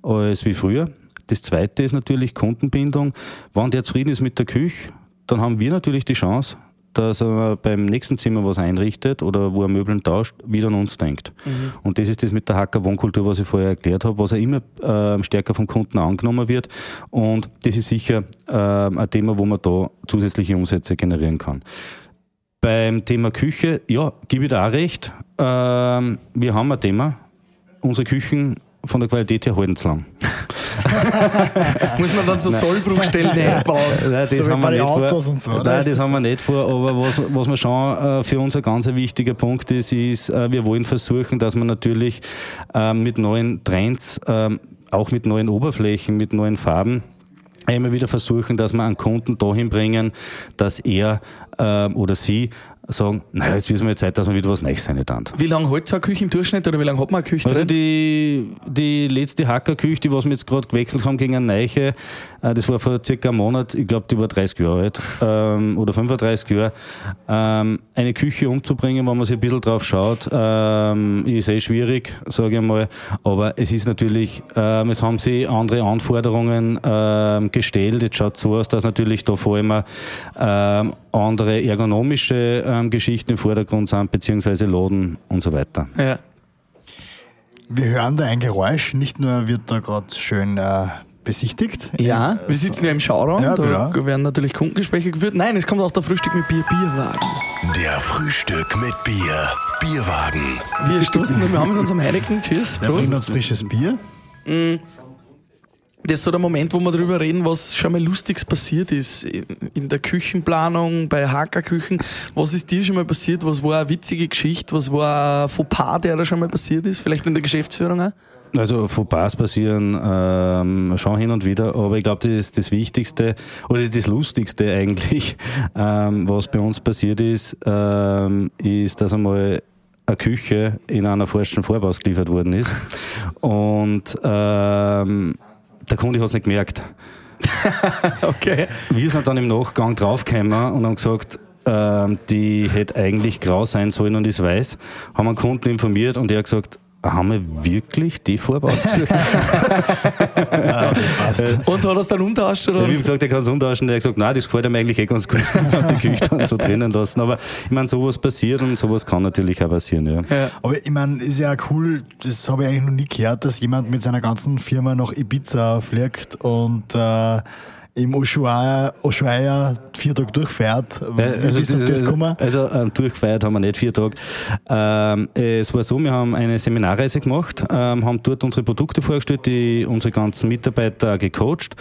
als wie früher. Das zweite ist natürlich Kundenbindung. Wenn der zufrieden ist mit der Küche, dann haben wir natürlich die Chance, dass er beim nächsten Zimmer was einrichtet oder wo er Möbeln tauscht, wieder an uns denkt. Und das ist das mit der Hacker Wohnkultur, was ich vorher erklärt habe, was er immer ähm, stärker vom Kunden angenommen wird. Und das ist sicher ähm, ein Thema, wo man da zusätzliche Umsätze generieren kann. Beim Thema Küche, ja, gebe ich da auch recht. Ähm, wir haben ein Thema. Unsere Küchen von der Qualität her halten zu lang. Muss man dann so Sollbruchstellen einbauen? Nein, So Autos und so, das das haben wir nicht vor. Aber was, was wir schon äh, für uns ein ganz wichtiger Punkt ist, ist, äh, wir wollen versuchen, dass man natürlich ähm, mit neuen Trends, ähm, auch mit neuen Oberflächen, mit neuen Farben, immer wieder versuchen, dass wir einen Kunden dahin bringen, dass er ähm, oder sie sagen, naja, jetzt wissen wir Zeit, dass wir wieder was Neues sein dann. Wie lange hält so eine Küche im Durchschnitt oder wie lange hat man eine Küche Also drin? die, die letzte Hackerküche, die was wir jetzt gerade gewechselt haben gegen eine Neiche, äh, das war vor circa einem Monat, ich glaube, die war 30 Jahre alt ähm, oder 35 Jahre. Ähm, eine Küche umzubringen, wenn man sich ein bisschen drauf schaut, ähm, ist eh schwierig, sage ich mal. Aber es ist natürlich, ähm, es haben sich andere Anforderungen ähm, gestellt. Jetzt schaut so aus, dass natürlich da vor allem ähm, andere ergonomische ähm, Geschichten im Vordergrund sind, beziehungsweise Laden und so weiter. ja. Wir hören da ein Geräusch. Nicht nur wird da gerade schön äh, besichtigt. Ja, Äh, wir sitzen ja im Schauraum, Ja, da genau. werden natürlich Kundengespräche geführt. Nein, es kommt auch der Frühstück mit Bier, Bierwagen. Der Frühstück mit Bier. Bierwagen. Wir stoßen und wir haben mit unserem Heineken, tschüss, Prost. bringt uns frisches Bier? Das ist so der Moment, wo wir darüber reden, was schon mal Lustiges passiert ist in, der Küchenplanung, bei Hackerküchen. Was ist dir schon mal passiert? Was war eine witzige Geschichte? Was war ein Fauxpas, der da schon mal passiert ist? Vielleicht in der Geschäftsführung auch? Also Fauxpas passieren ähm, schon hin und wieder, aber ich glaube, das ist das Wichtigste oder das ist das Lustigste eigentlich, ähm, was bei uns passiert ist, ähm, ist, dass einmal eine Küche in einer falschen Farbe ausgeliefert worden ist und ähm, der Kunde hat es nicht gemerkt. Okay. Wir sind dann im Nachgang draufgekommen und haben gesagt, ähm, die hätte eigentlich grau sein sollen und ist weiß. Haben einen Kunden informiert und der hat gesagt, haben wir wirklich die Farbe ausgesucht? Und hat er es dann umtauscht? Oder Ja, haben was? gesagt, er kann es umtauschen. Der hat gesagt, nein, das gefällt ihm eigentlich eh ganz gut. Hat die Küche dann so drinnen lassen. Aber ich meine, sowas passiert und sowas kann natürlich auch passieren, ja. Ja. Aber ich meine, ist ja auch cool, das habe ich eigentlich noch nie gehört, dass jemand mit seiner ganzen Firma nach Ibiza fliegt und äh, im Ushuaia, Ushuaia vier Tage durchfährt. Wie also, bist auf das gekommen? also ähm, durchgefeiert haben wir nicht vier Tage. Ähm, es war so, wir haben eine Seminarreise gemacht, ähm, haben dort unsere Produkte vorgestellt, die unsere ganzen Mitarbeiter gecoacht.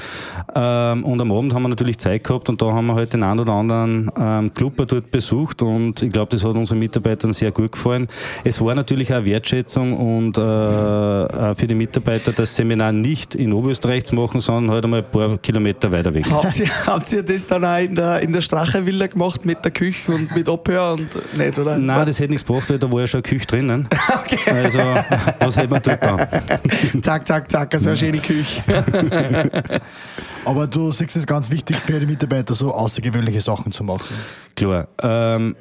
Ähm, und am Abend haben wir natürlich Zeit gehabt und da haben wir halt den einen oder anderen ähm, Clubber dort besucht und ich glaube, das hat unseren Mitarbeitern sehr gut gefallen. Es war natürlich auch eine Wertschätzung und äh, für die Mitarbeiter das Seminar nicht in Oberösterreich zu machen, sondern halt einmal ein paar Kilometer weiter weg. Habt ihr, habt ihr das dann auch in der, in der Strache-Villa gemacht mit der Küche und mit Abhör und nicht, oder? Nein, das hätte nichts gebracht, weil da war ja schon eine Küche drinnen. Also, was hätte man dort dann? Zack, zack, zack, das war eine schöne Küche. Aber du siehst es ganz wichtig für die Mitarbeiter, so außergewöhnliche Sachen zu machen. Klar. Ähm,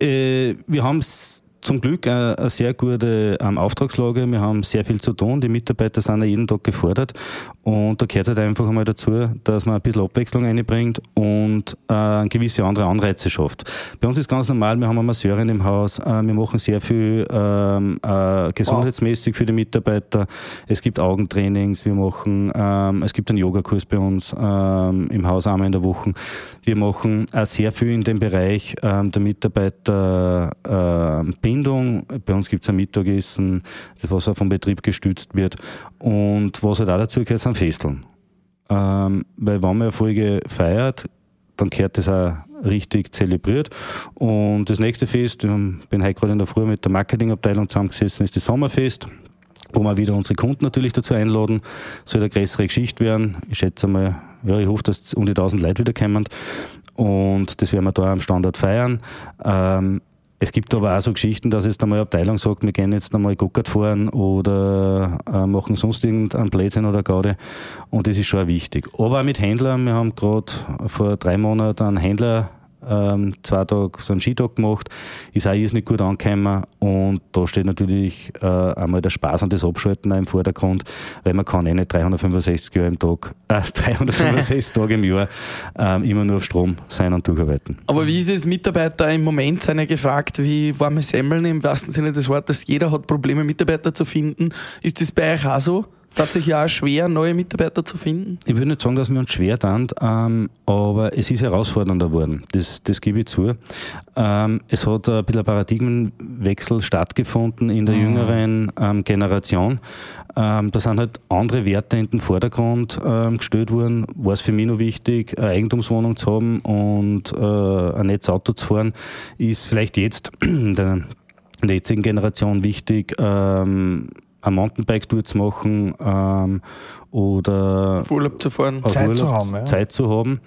äh, wir haben zum Glück eine, eine sehr gute ähm, Auftragslage. Wir haben sehr viel zu tun. Die Mitarbeiter sind ja jeden Tag gefordert. Und da gehört halt einfach einmal dazu, dass man ein bisschen Abwechslung einbringt und äh, gewisse andere Anreize schafft. Bei uns ist ganz normal, wir haben eine Masseurin im Haus. Äh, wir machen sehr viel ähm, äh, gesundheitsmäßig für die Mitarbeiter. Es gibt Augentrainings. Wir machen, ähm, es gibt einen Yogakurs bei uns ähm, im Haus einmal in der Woche. Wir machen auch sehr viel in dem Bereich ähm, der Mitarbeiterbindung. Bei uns gibt es ein Mittagessen, das was auch vom Betrieb gestützt wird. Und was halt auch dazu gehört, Festeln. Ähm, weil wenn man Erfolge feiert, dann gehört das auch richtig zelebriert. Und das nächste Fest, ich bin heute gerade in der Früh mit der Marketingabteilung zusammengesessen, ist das Sommerfest wo wir wieder unsere Kunden natürlich dazu einladen. Soll eine größere Geschichte werden. Ich schätze mal, ja, ich hoffe, dass um die 1000 Leute wieder kommen. Und das werden wir da am Standort feiern. Ähm, es gibt aber auch so Geschichten, dass jetzt einmal eine Abteilung sagt, wir gehen jetzt einmal Guckert fahren oder äh, machen sonst irgendeinen Blödsinn oder Gaude. Und das ist schon wichtig. Aber auch mit Händlern. Wir haben gerade vor drei Monaten einen Händler ähm, zwei Tage so einen Skitag gemacht, ist auch irrsinnig gut angekommen und da steht natürlich äh, einmal der Spaß und das Abschalten auch im Vordergrund, weil man kann eh nicht 365 Jahre im Tag, äh, 365 Tage im Jahr ähm, immer nur auf Strom sein und durcharbeiten. Aber wie ist es, Mitarbeiter im Moment sind ja gefragt, wie warme Semmeln im wahrsten Sinne des Wortes, jeder hat Probleme, Mitarbeiter zu finden. Ist das bei euch auch so? Tatsächlich auch schwer, neue Mitarbeiter zu finden? Ich würde nicht sagen, dass wir uns schwer tun, ähm, aber es ist herausfordernder geworden. Das, das gebe ich zu. Ähm, es hat ein bisschen ein Paradigmenwechsel stattgefunden in der jüngeren ähm, Generation. Ähm, da sind halt andere Werte in den Vordergrund ähm, gestellt worden. War es für mich noch wichtig, eine Eigentumswohnung zu haben und äh, ein nettes Auto zu fahren, ist vielleicht jetzt in der, in der jetzigen Generation wichtig, ähm, eine Mountainbike-Tour zu machen ähm, oder Auf Urlaub zu fahren. Zeit zu haben, ja. Zeit zu haben.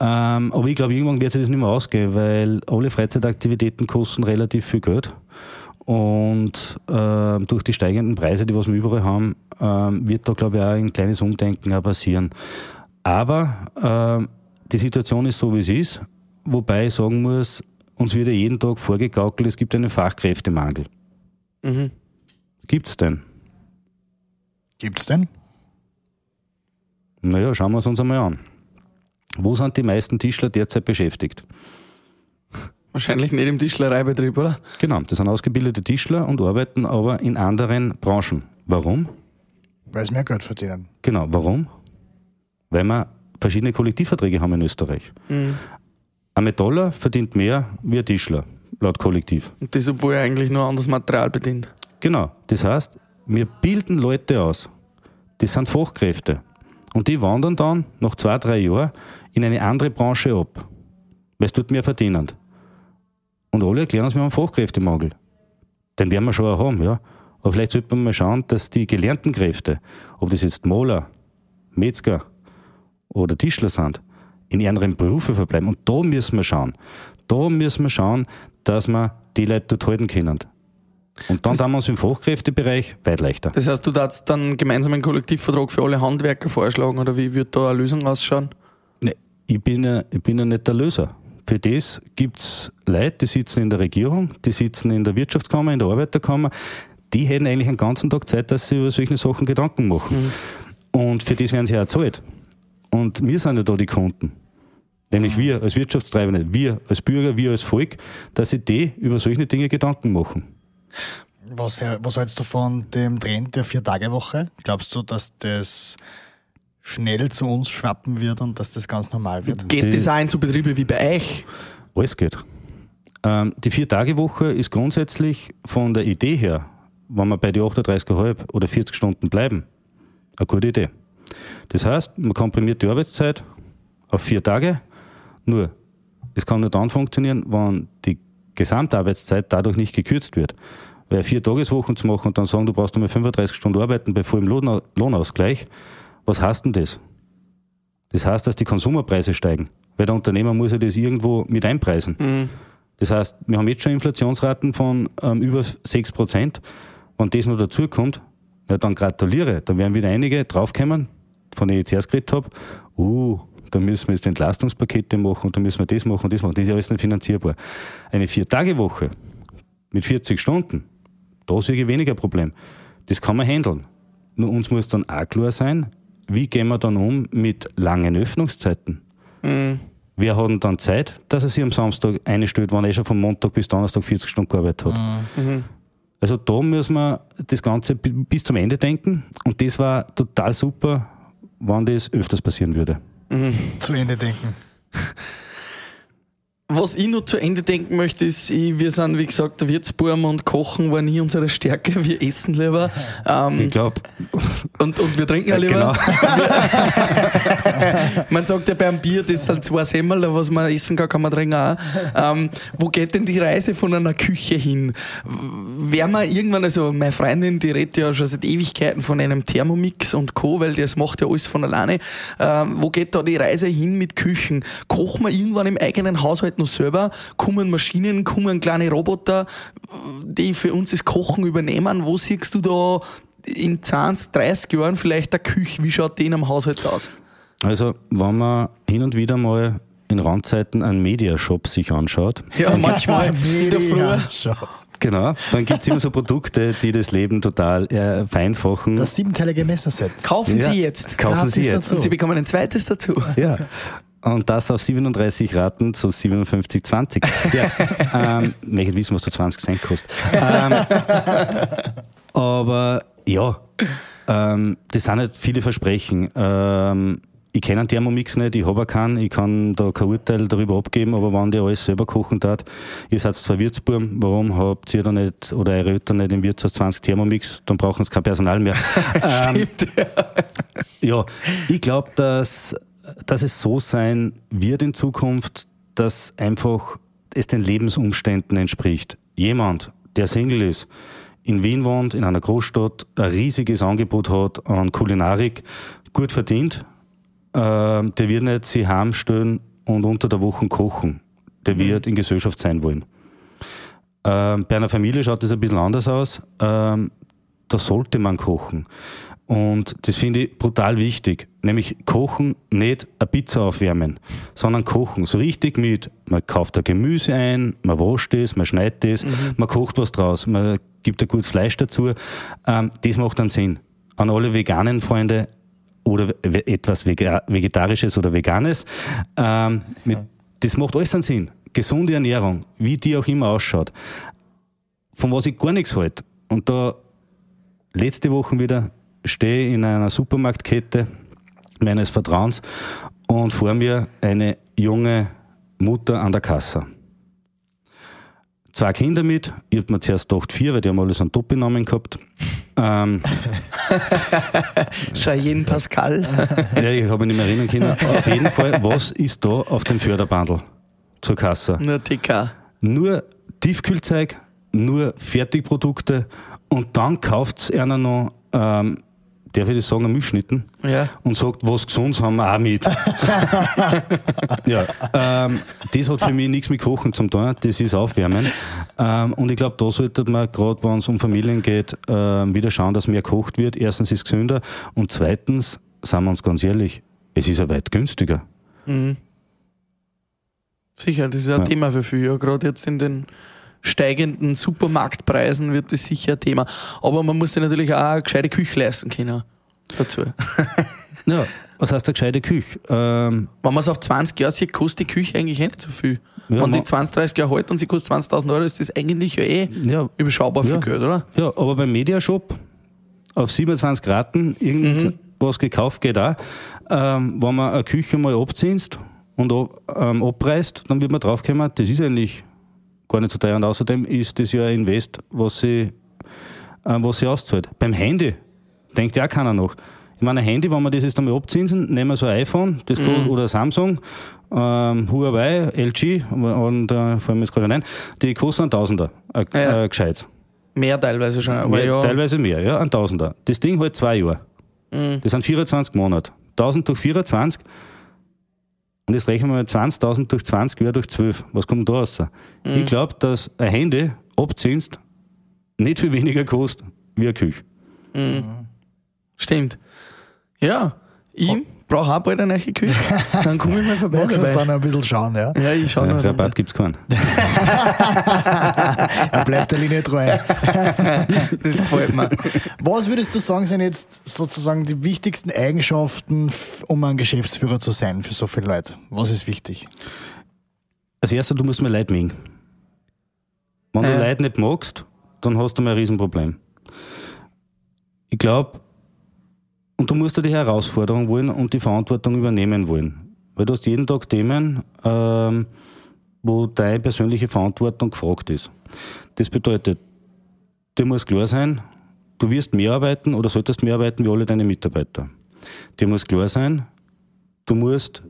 Ähm, aber ich glaube, irgendwann wird sich das nicht mehr ausgehen, weil alle Freizeitaktivitäten kosten relativ viel Geld. Und ähm, durch die steigenden Preise, die was wir überall haben, ähm, wird da, glaube ich, auch ein kleines Umdenken auch passieren. Aber ähm, die Situation ist so, wie sie ist. Wobei ich sagen muss, uns wird ja jeden Tag vorgegaukelt, es gibt einen Fachkräftemangel. Mhm. Gibt's denn? Gibt's denn? Naja, schauen wir es uns einmal an. Wo sind die meisten Tischler derzeit beschäftigt? Wahrscheinlich nicht im Tischlereibetrieb, oder? Genau, das sind ausgebildete Tischler und arbeiten aber in anderen Branchen. Warum? Weil sie mehr Geld verdienen. Genau, warum? Weil wir verschiedene Kollektivverträge haben in Österreich. Ein Metaller verdient mehr wie ein Tischler, laut Kollektiv. Und das, obwohl er eigentlich nur anderes Material bedient. Genau, das heißt, wir bilden Leute aus. Die sind Fachkräfte. Und die wandern dann nach zwei, drei Jahren in eine andere Branche ab. Weil es dort mehr verdienen. Und alle erklären uns, wir haben Fachkräftemangel. Den werden wir schon auch haben, ja. Aber vielleicht sollte man mal schauen, dass die gelernten Kräfte, ob das jetzt Maler, Metzger oder Tischler sind, in ihren Berufe verbleiben. Und da müssen wir schauen. Da müssen wir schauen, dass wir die Leute dort halten können. Und dann haben wir uns im Fachkräftebereich weit leichter. Das heißt, du darfst dann gemeinsam einen Kollektivvertrag für alle Handwerker vorschlagen oder wie wird da eine Lösung ausschauen? Nee, ich bin ja, ich bin ja nicht der Löser. Für das gibt's Leute, die sitzen in der Regierung, die sitzen in der Wirtschaftskammer, in der Arbeiterkammer. Die hätten eigentlich einen ganzen Tag Zeit, dass sie über solche Sachen Gedanken machen. Und für das werden sie auch zahlt. Und wir sind ja da die Kunden. Nämlich wir als Wirtschaftstreibende, wir als Bürger, wir als Volk, dass sie die über solche Dinge Gedanken machen. Was, was hältst du von dem Trend der Vier-Tage-Woche? Glaubst du, dass das schnell zu uns schwappen wird und dass das ganz normal wird? Geht das auch in so Betriebe wie bei euch? Alles geht. Ähm, die Vier-Tage-Woche ist grundsätzlich von der Idee her, wenn wir bei die 38,5 oder 40 Stunden bleiben, eine gute Idee. Das heißt, man komprimiert die Arbeitszeit auf vier Tage, nur es kann nur dann funktionieren, wenn die Gesamtarbeitszeit dadurch nicht gekürzt wird. Weil vier Tageswochen zu machen und dann sagen, du brauchst nur 35 Stunden arbeiten bei vollem Lohn- Lohnausgleich, was heißt denn das? Das heißt, dass die Konsumerpreise steigen, weil der Unternehmer muss ja das irgendwo mit einpreisen. Das heißt, wir haben jetzt schon Inflationsraten von ähm, über 6 Prozent. Wenn das noch dazukommt, ja, dann gratuliere. Dann werden wieder einige draufkommen, von denen ich zuerst geredet habe, uh, da müssen wir jetzt Entlastungspakete machen und da müssen wir das machen und das machen. Das ist ja alles nicht finanzierbar. Eine Vier-Tage-Woche mit 40 Stunden, da sehe ich weniger Problem. Das kann man handeln. Nur uns muss dann auch klar sein, wie gehen wir dann um mit langen Öffnungszeiten? Wer hat denn dann Zeit, dass er sich am Samstag einstellt, wenn er schon von Montag bis Donnerstag 40 Stunden gearbeitet hat? Also da müssen wir das Ganze bi- bis zum Ende denken und das war total super, wenn das öfters passieren würde. Zu Ende denken. Was ich noch zu Ende denken möchte, ist, ich, wir sind, wie gesagt, Wirtsburm und Kochen war nie unsere Stärke. Wir essen lieber. Ähm, Ich glaube, und, und wir trinken ja lieber. genau. Man sagt ja beim Bier, das sind zwei Semmel, was man essen kann, kann man trinken auch. Ähm, wo geht denn die Reise von einer Küche hin? Wären wir irgendwann, also meine Freundin, die redet ja schon seit Ewigkeiten von einem Thermomix und Co., weil das macht ja alles von alleine. Ähm, wo geht da die Reise hin mit Küchen? Kochen wir irgendwann im eigenen Haushalt noch selber? Kommen Maschinen, kommen kleine Roboter, die für uns das Kochen übernehmen? Wo siehst du da in 20, 30 Jahren vielleicht der Küche? Wie schaut die in einem Haushalt aus? also wenn man hin und wieder mal in Randzeiten einen Mediashop sich anschaut, Ja, manchmal in der Früh. Genau, dann gibt's immer so Produkte, die das Leben total äh, vereinfachen. Das siebenteilige Messerset. Kaufen Ja, Sie jetzt. Kaufen Sie jetzt. dazu. Und Sie bekommen ein zweites dazu. Ja. Und das auf 37 Raten zu 57,20. Ja, ähm, möchte wissen, was du 20 Cent kostet. Ähm, aber ja, ähm, das sind halt viele Versprechen. Ähm, ich kenne einen Thermomix nicht, ich habe keinen, ich kann da kein Urteil darüber abgeben, aber wenn der alles selber kochen tat, ihr seid zwei Wirtsbuben, warum habt ihr da nicht, oder eure Eltern nicht im Wirtshaus 20 Thermomix, dann brauchen sie kein Personal mehr. ähm, ja, ich glaube, dass, dass es so sein wird in Zukunft, dass einfach es den Lebensumständen entspricht. Jemand, der Single ist, in Wien wohnt, in einer Großstadt, ein riesiges Angebot hat an Kulinarik, gut verdient, äh, der wird nicht sich heimstellen und unter der Woche kochen. Der wird in Gesellschaft sein wollen. Ähm, bei einer Familie schaut das ein bisschen anders aus. Ähm, da sollte man kochen. Und das finde ich brutal wichtig. Nämlich kochen, nicht eine Pizza aufwärmen, sondern kochen. So richtig mit, man kauft ein Gemüse ein, man wascht es, man schneidet es, mhm. man kocht was draus, man gibt ein gutes Fleisch dazu. Ähm, das macht dann Sinn. An alle veganen Freunde oder etwas Vegetarisches oder Veganes. Ähm, mit, das macht alles einen Sinn. Gesunde Ernährung, wie die auch immer ausschaut. Von was ich gar nichts halte. Und da letzte Woche wieder stehe in einer Supermarktkette meines Vertrauens und vor mir eine junge Mutter an der Kasse. Zwei Kinder mit, ich hab mir zuerst gedacht vier, weil die haben alles einen Doppelnamen gehabt. Ähm, Cheyenne Pascal. ja, ich habe mich nicht mehr erinnern können. Auf jeden Fall, was ist da auf dem Förderbandel zur Kasse? Nur TK. Nur Tiefkühlzeug, nur Fertigprodukte und dann kauft einer noch ähm, darf ich das sagen, Milchschnitten ja. und sagt, was gesund haben wir auch mit. ja, ähm, das hat für mich nichts mit Kochen zu tun, das ist Aufwärmen. Ähm, und ich glaube, da sollte man, gerade wenn es um Familien geht, äh, wieder schauen, dass mehr gekocht wird. Erstens ist es gesünder und zweitens, sagen wir uns ganz ehrlich, es ist ja weit günstiger. Mhm. Sicher, das ist ein ja. Thema für viele, gerade jetzt in den steigenden Supermarktpreisen wird das sicher ein Thema. Aber man muss sich natürlich auch eine gescheite Küche leisten können dazu. ja, was heißt eine gescheite Küche? Ähm, Wenn man es auf 20 Jahre sieht, kostet die Küche eigentlich eh nicht so viel. Ja, Wenn die 20, 30 Jahre halten und sie kostet 20.000 Euro, ist das eigentlich ja eh ja, überschaubar viel Geld, oder? Ja, aber beim Mediashop auf 27 Raten irgendwas mhm. gekauft geht auch. Ähm, wenn man eine Küche mal abziehst und ähm, abreißt, dann wird man draufkommen, das ist eigentlich gar nicht so teuer. Und außerdem ist das ja ein Invest, was sie, äh, was sie auszahlt. Beim Handy denkt ja auch keiner noch. Ich meine, ein Handy, wenn wir das jetzt einmal abziehen, nehmen wir so ein iPhone das mhm. oder Samsung, ähm, Huawei, LG und äh, fallen mir jetzt gerade ein, die kosten einen Tausender, äh, ja. äh, gescheit. Mehr teilweise schon. Aber mehr, ja. Teilweise mehr, ja, ein Tausender. Das Ding halt zwei Jahre. Mhm. Das sind 24 Monate. 1000 durch 24 und jetzt rechnen wir mal 20.000 durch 20 Jahre durch 12. Was kommt da raus? Mhm. Ich glaube, dass ein Handy abziehst nicht viel weniger kostet wie eine Küche. Mhm. Stimmt. Ja, oh. Brauche auch bald eine neue Küche. Dann komme ich mal vorbei. Magst du dann ein bisschen schauen, ja? Ja, ich schaue ja, noch. Rabatt gibt es keinen. er bleibt der Linie treu. das gefällt mir. Was würdest du sagen, sind jetzt sozusagen die wichtigsten Eigenschaften, um ein Geschäftsführer zu sein für so viele Leute? Was ist wichtig? Als erstes, du musst mir Leid mögen. Wenn ja. du Leute nicht magst, dann hast du mal ein Riesenproblem. Ich glaube, und du musst dir die Herausforderung wollen und die Verantwortung übernehmen wollen. Weil du hast jeden Tag Themen, ähm, wo deine persönliche Verantwortung gefragt ist. Das bedeutet, dir muss klar sein, du wirst mehr arbeiten oder solltest mehr arbeiten wie alle deine Mitarbeiter. Dir muss klar sein, du musst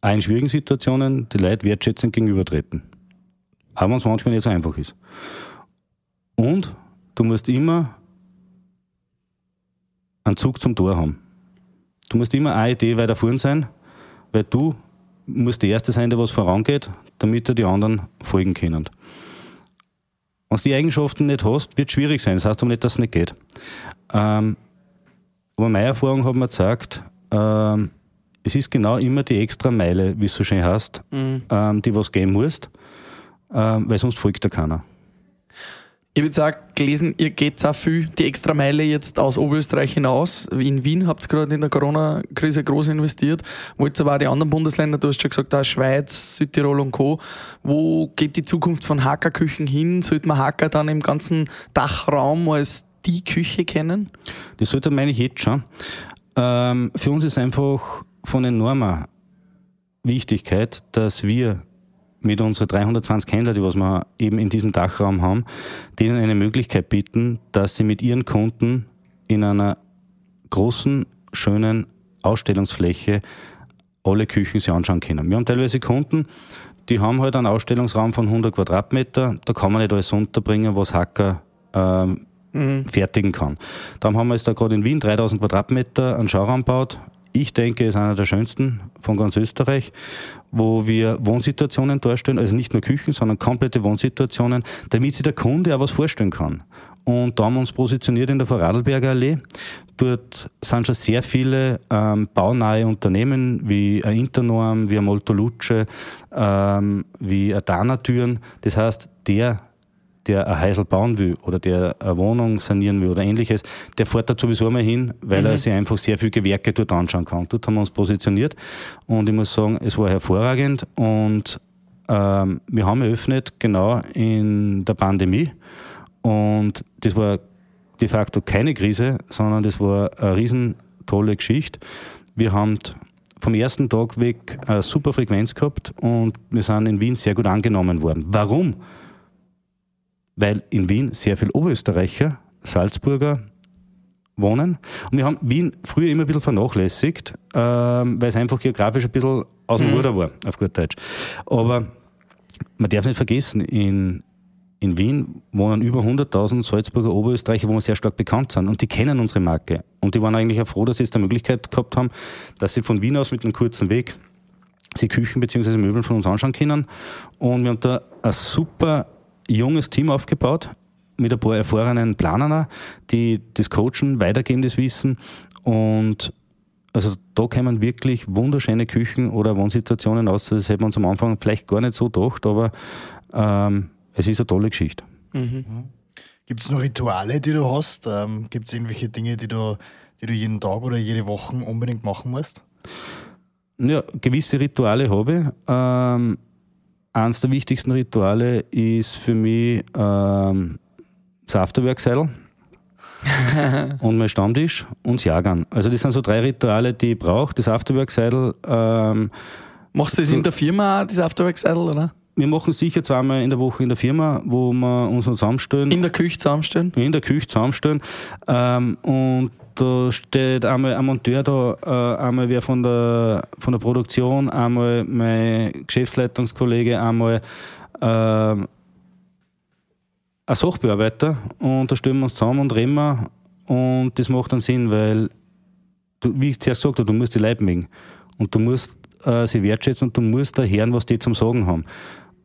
auch in schwierigen Situationen die Leute wertschätzend gegenübertreten. Auch wenn es manchmal nicht so einfach ist. Und du musst immer einen Zug zum Tor haben. Du musst immer eine Idee weiter vorn sein, weil du musst der Erste sein, der was vorangeht, damit die anderen folgen können. Wenn du die Eigenschaften nicht hast, wird es schwierig sein. Das heißt aber nicht, dass es nicht geht. Ähm, aber meine Erfahrung hat mir gezeigt, ähm, es ist genau immer die extra Meile, wie es so schön heißt, mhm. ähm, die was geben musst, ähm, weil sonst folgt da keiner. Ich habe jetzt auch gelesen, ihr geht auch viel die extra Meile jetzt aus Oberösterreich hinaus. In Wien habt ihr gerade in der Corona-Krise groß investiert. Wollt aber auch die anderen Bundesländer, du hast schon gesagt, auch Schweiz, Südtirol und Co. Wo geht die Zukunft von Hackerküchen hin? Sollte man Hacker dann im ganzen Dachraum als die Küche kennen? Das sollte meine ich jetzt schon. Ähm, für uns ist einfach von enormer Wichtigkeit, dass wir mit unseren 320 Händlern, die was wir eben in diesem Dachraum haben, denen eine Möglichkeit bieten, dass sie mit ihren Kunden in einer großen, schönen Ausstellungsfläche alle Küchen sich anschauen können. Wir haben teilweise Kunden, die haben halt einen Ausstellungsraum von 100 Quadratmeter, da kann man nicht alles unterbringen, was Hacker ähm, fertigen kann. Darum haben wir jetzt da gerade in Wien 3000 Quadratmeter einen Schauraum gebaut. Ich denke, ist einer der schönsten von ganz Österreich, wo wir Wohnsituationen darstellen, also nicht nur Küchen, sondern komplette Wohnsituationen, damit sich der Kunde auch was vorstellen kann. Und da haben wir uns positioniert in der Vorarlberger Allee. Dort sind schon sehr viele ähm, baunahe Unternehmen wie ein Internorm, wie ein Moltoluce, ähm, wie ein Dana-Türen. Das heißt, der der ein Häusl bauen will oder der eine Wohnung sanieren will oder ähnliches, der fährt da sowieso mal hin, weil mhm. er sich einfach sehr viele Gewerke dort anschauen kann. Dort haben wir uns positioniert und ich muss sagen, es war hervorragend und ähm, wir haben eröffnet genau in der Pandemie und das war de facto keine Krise, sondern das war eine riesen tolle Geschichte. Wir haben vom ersten Tag weg eine super Frequenz gehabt und wir sind in Wien sehr gut angenommen worden. Warum? Weil in Wien sehr viel Oberösterreicher, Salzburger wohnen. Und wir haben Wien früher immer ein bisschen vernachlässigt, ähm, weil es einfach geografisch ein bisschen aus dem mhm. Ruder war, auf gut Deutsch. Aber man darf nicht vergessen, in, in Wien wohnen über 100.000 Salzburger Oberösterreicher, wo wir sehr stark bekannt sind. Und die kennen unsere Marke. Und die waren eigentlich auch froh, dass sie jetzt die Möglichkeit gehabt haben, dass sie von Wien aus mit einem kurzen Weg sie Küchen bzw. Möbel von uns anschauen können. Und wir haben da eine super junges Team aufgebaut mit ein paar erfahrenen Planern, die das Coachen, weitergeben das Wissen und also da kommen wirklich wunderschöne Küchen oder Wohnsituationen aus. Das hätten wir uns am Anfang vielleicht gar nicht so gedacht, aber ähm, es ist eine tolle Geschichte. Mhm. Gibt es noch Rituale, die du hast? Ähm, Gibt es irgendwelche Dinge, die du, die du jeden Tag oder jede Woche unbedingt machen musst? Ja, gewisse Rituale habe ich. Ähm, eines der wichtigsten Rituale ist für mich ähm, das Afterwork-Seidel und mein Stammtisch und das Jagen. Also das sind so drei Rituale, die ich brauche. Das Afterwork-Seidel. Ähm, Machst du das in der Firma auch, das Afterwork-Seidel, oder? Wir machen sicher zweimal in der Woche in der Firma, wo wir uns zusammenstellen. In der Küche zusammenstellen? In der Küche zusammenstellen. Ähm, und da steht einmal ein Monteur da, äh, einmal wer von der, von der Produktion, einmal mein Geschäftsleitungskollege, einmal äh, ein Sachbearbeiter und da stellen wir uns zusammen und reden wir und das macht dann Sinn, weil du, wie ich zuerst sagte, du musst die Leute mögen und du musst äh, sie wertschätzen und du musst da hören, was die zum Sagen haben.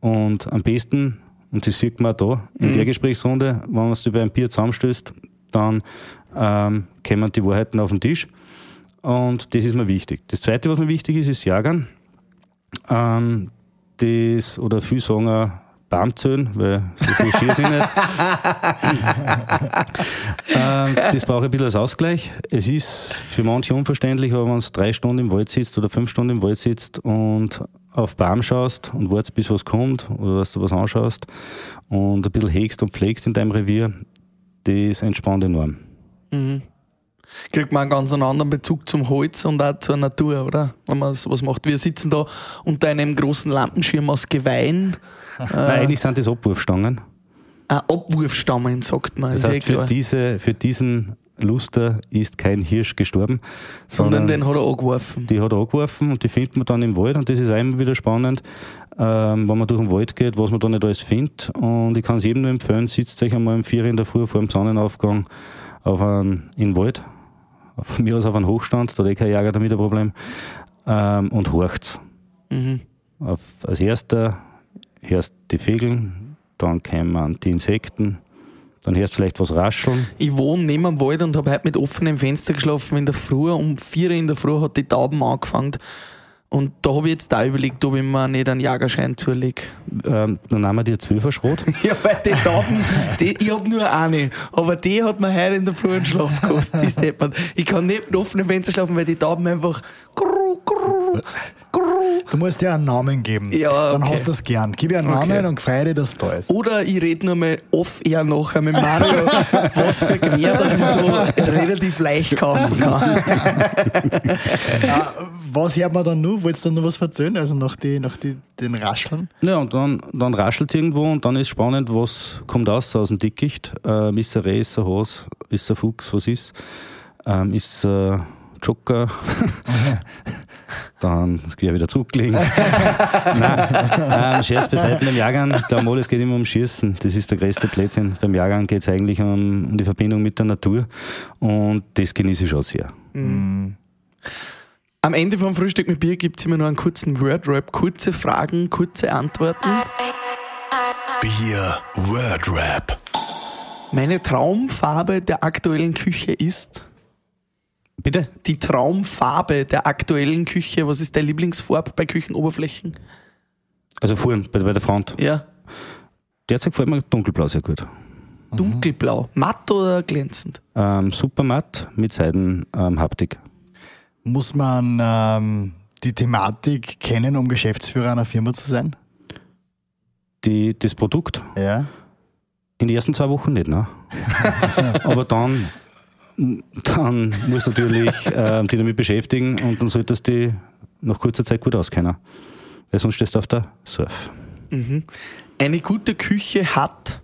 Und am besten, und das sieht man auch da in mhm. der Gesprächsrunde, wenn man sich bei einem Bier zusammenstößt, dann ähm, kommen die Wahrheiten auf den Tisch. Und das ist mir wichtig. Das Zweite, was mir wichtig ist, ist Jagen. Ähm, das, oder viel sagen auch Baumzöhn, weil so viel Skier sind nicht. ähm, das brauche ich ein bisschen als Ausgleich. Es ist für manche unverständlich, aber wenn du drei Stunden im Wald sitzt oder fünf Stunden im Wald sitzt und auf Baum schaust und wartest, bis was kommt oder dass du was anschaust und ein bisschen hegst und pflegst in deinem Revier, das entspannt enorm. Mhm. Kriegt man einen ganz anderen Bezug zum Holz und auch zur Natur, oder? Wenn man sowas macht. Wir sitzen da unter einem großen Lampenschirm aus Gewein. Nein, eigentlich sind das Abwurfstangen. Ah, Abwurfstangen, sagt man. Das heißt, für, diese, für diesen Luster ist kein Hirsch gestorben. Sondern, sondern den hat er angeworfen. Die hat er angeworfen und die findet man dann im Wald und das ist einmal wieder spannend, ähm, wenn man durch den Wald geht, was man da nicht alles findet. Und ich kann es jedem nur empfehlen, sitzt euch einmal um vier in der Früh vor dem Sonnenaufgang auf einen, in den Wald, von mir aus auf einen Hochstand, da hat eh kein Jäger damit ein Problem, ähm, und horcht. Mhm. Auf, als erster hörst die Vögel, dann kommen die Insekten, dann hörst du vielleicht was rascheln. Ich wohne neben dem Wald und habe heute mit offenem Fenster geschlafen. In der Früh, um vier in der Früh hat die Tauben angefangen. Und da habe ich jetzt da überlegt, ob ich mir nicht einen Jagerschein zulege. Ähm, dann nehmen wir dir Zwölferschrot. ja, weil die Tauben, die, ich habe nur eine, aber die hat mir heute in der Früh einen Schlaf gekostet. ich kann nicht mit offenem Fenster schlafen, weil die Tauben einfach grrr, grrr, Du musst dir einen Namen geben. Ja, Dann hast du es gern. Gib ihr einen Namen okay. und freue dich, dass du da ist. Oder ich rede nur mal off eher nachher mit Mario, was für Gewehr, dass man so relativ leicht kaufen kann. ja, was hört man dann noch? Wolltest du dann noch was erzählen? Also nach, die, nach die, den Rascheln? Ja, und dann, dann raschelt es irgendwo und dann ist spannend, was kommt aus aus dem Dickicht. Ähm, ist er Reh, ist er Hase, ist er Fuchs, was ist? Ähm, ist äh, Joker, dann das Gewehr wieder zurücklegen. Nein, ähm, Scherz beiseite beim Jahrgang. Ich glaube, es geht immer um Schießen. Das ist der größte Plätzchen. Beim Jahrgang geht es eigentlich um, um die Verbindung mit der Natur und das genieße ich schon sehr. Mhm. Am Ende vom Frühstück mit Bier gibt es immer noch einen kurzen Word-Rap. Kurze Fragen, kurze Antworten. Bier Word-Rap. Meine Traumfarbe der aktuellen Küche ist? Bitte? Die Traumfarbe der aktuellen Küche. Was ist deine Lieblingsfarbe bei Küchenoberflächen? Also vorhin, bei, bei der Front. Ja. Derzeit gefällt mir dunkelblau sehr gut. Dunkelblau. Matt oder glänzend? Ähm, super matt mit Seidenhaptik. Ähm, Muss man ähm, die Thematik kennen, um Geschäftsführer einer Firma zu sein? Die, das Produkt? Ja. In den ersten zwei Wochen nicht, ne? Aber dann dann musst du natürlich äh, dich damit beschäftigen und dann solltest du dich nach kurzer Zeit gut auskennen. Weil sonst stehst du auf der Surf. Mhm. Eine gute Küche hat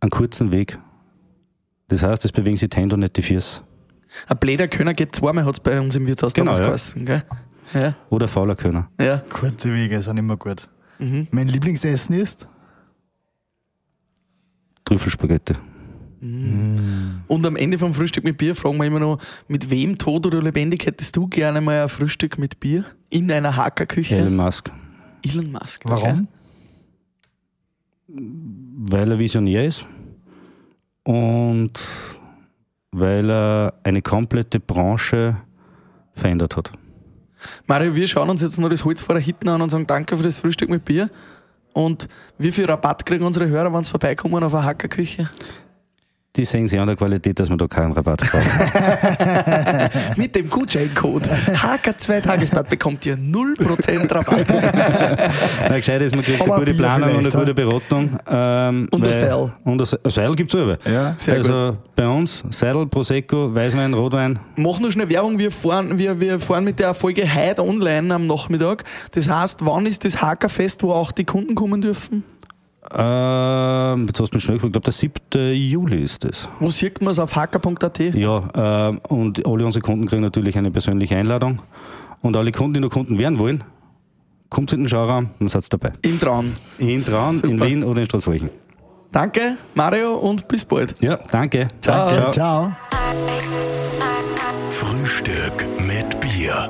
einen kurzen Weg. Das heißt, es bewegen sich die Hände und nicht die Füße. Ein bläder Könner geht zweimal, hat es bei uns im Wirtshaus genau, damals ja. geheißen. Gell? Ja. Oder fauler Könner. Ja. Kurze Wege sind immer gut. Mhm. Mein Lieblingsessen ist? Trüffelspaghetti. Mm. Und am Ende vom Frühstück mit Bier fragen wir immer noch, mit wem tot oder lebendig hättest du gerne mal ein Frühstück mit Bier in einer Hackerküche? Elon Musk. Elon Musk. Warum? Weil er Visionär ist und weil er eine komplette Branche verändert hat. Mario, wir schauen uns jetzt noch das Holz vor der Hitten an und sagen Danke für das Frühstück mit Bier. Und wie viel Rabatt kriegen unsere Hörer, wenn sie vorbeikommen auf eine Hackerküche? Die sehen sie an der Qualität, dass man da keinen Rabatt braucht. Mit dem Gutscheincode HK2 Tagesbad bekommt ihr 0% Rabatt. Na, gescheit ist, man kriegt eine gute Planung und eine gute Beratung. Ähm, und ein Seil. Und ein Seil gibt es selber. Ja, sehr also gut. bei uns Seidel, Prosecco, Weißwein, Rotwein. Mach nur schnell Werbung, wir fahren, wir, wir fahren mit der Folge heute online am Nachmittag. Das heißt, wann ist das Hackerfest, wo auch die Kunden kommen dürfen? Ähm, jetzt hast du mich schnell gefragt, ich glaube, der 7. Juli ist das. Wo sieht man es auf hacker.at? Ja, äh, und alle unsere Kunden kriegen natürlich eine persönliche Einladung. Und alle Kunden, die noch Kunden werden wollen, kommt in den Schauraum und seid dabei. In Traun. In Traun, in Wien oder in Straßwolchen. Danke, Mario, und bis bald. Ja, danke. Ciao. Danke, ciao. Frühstück mit Bier.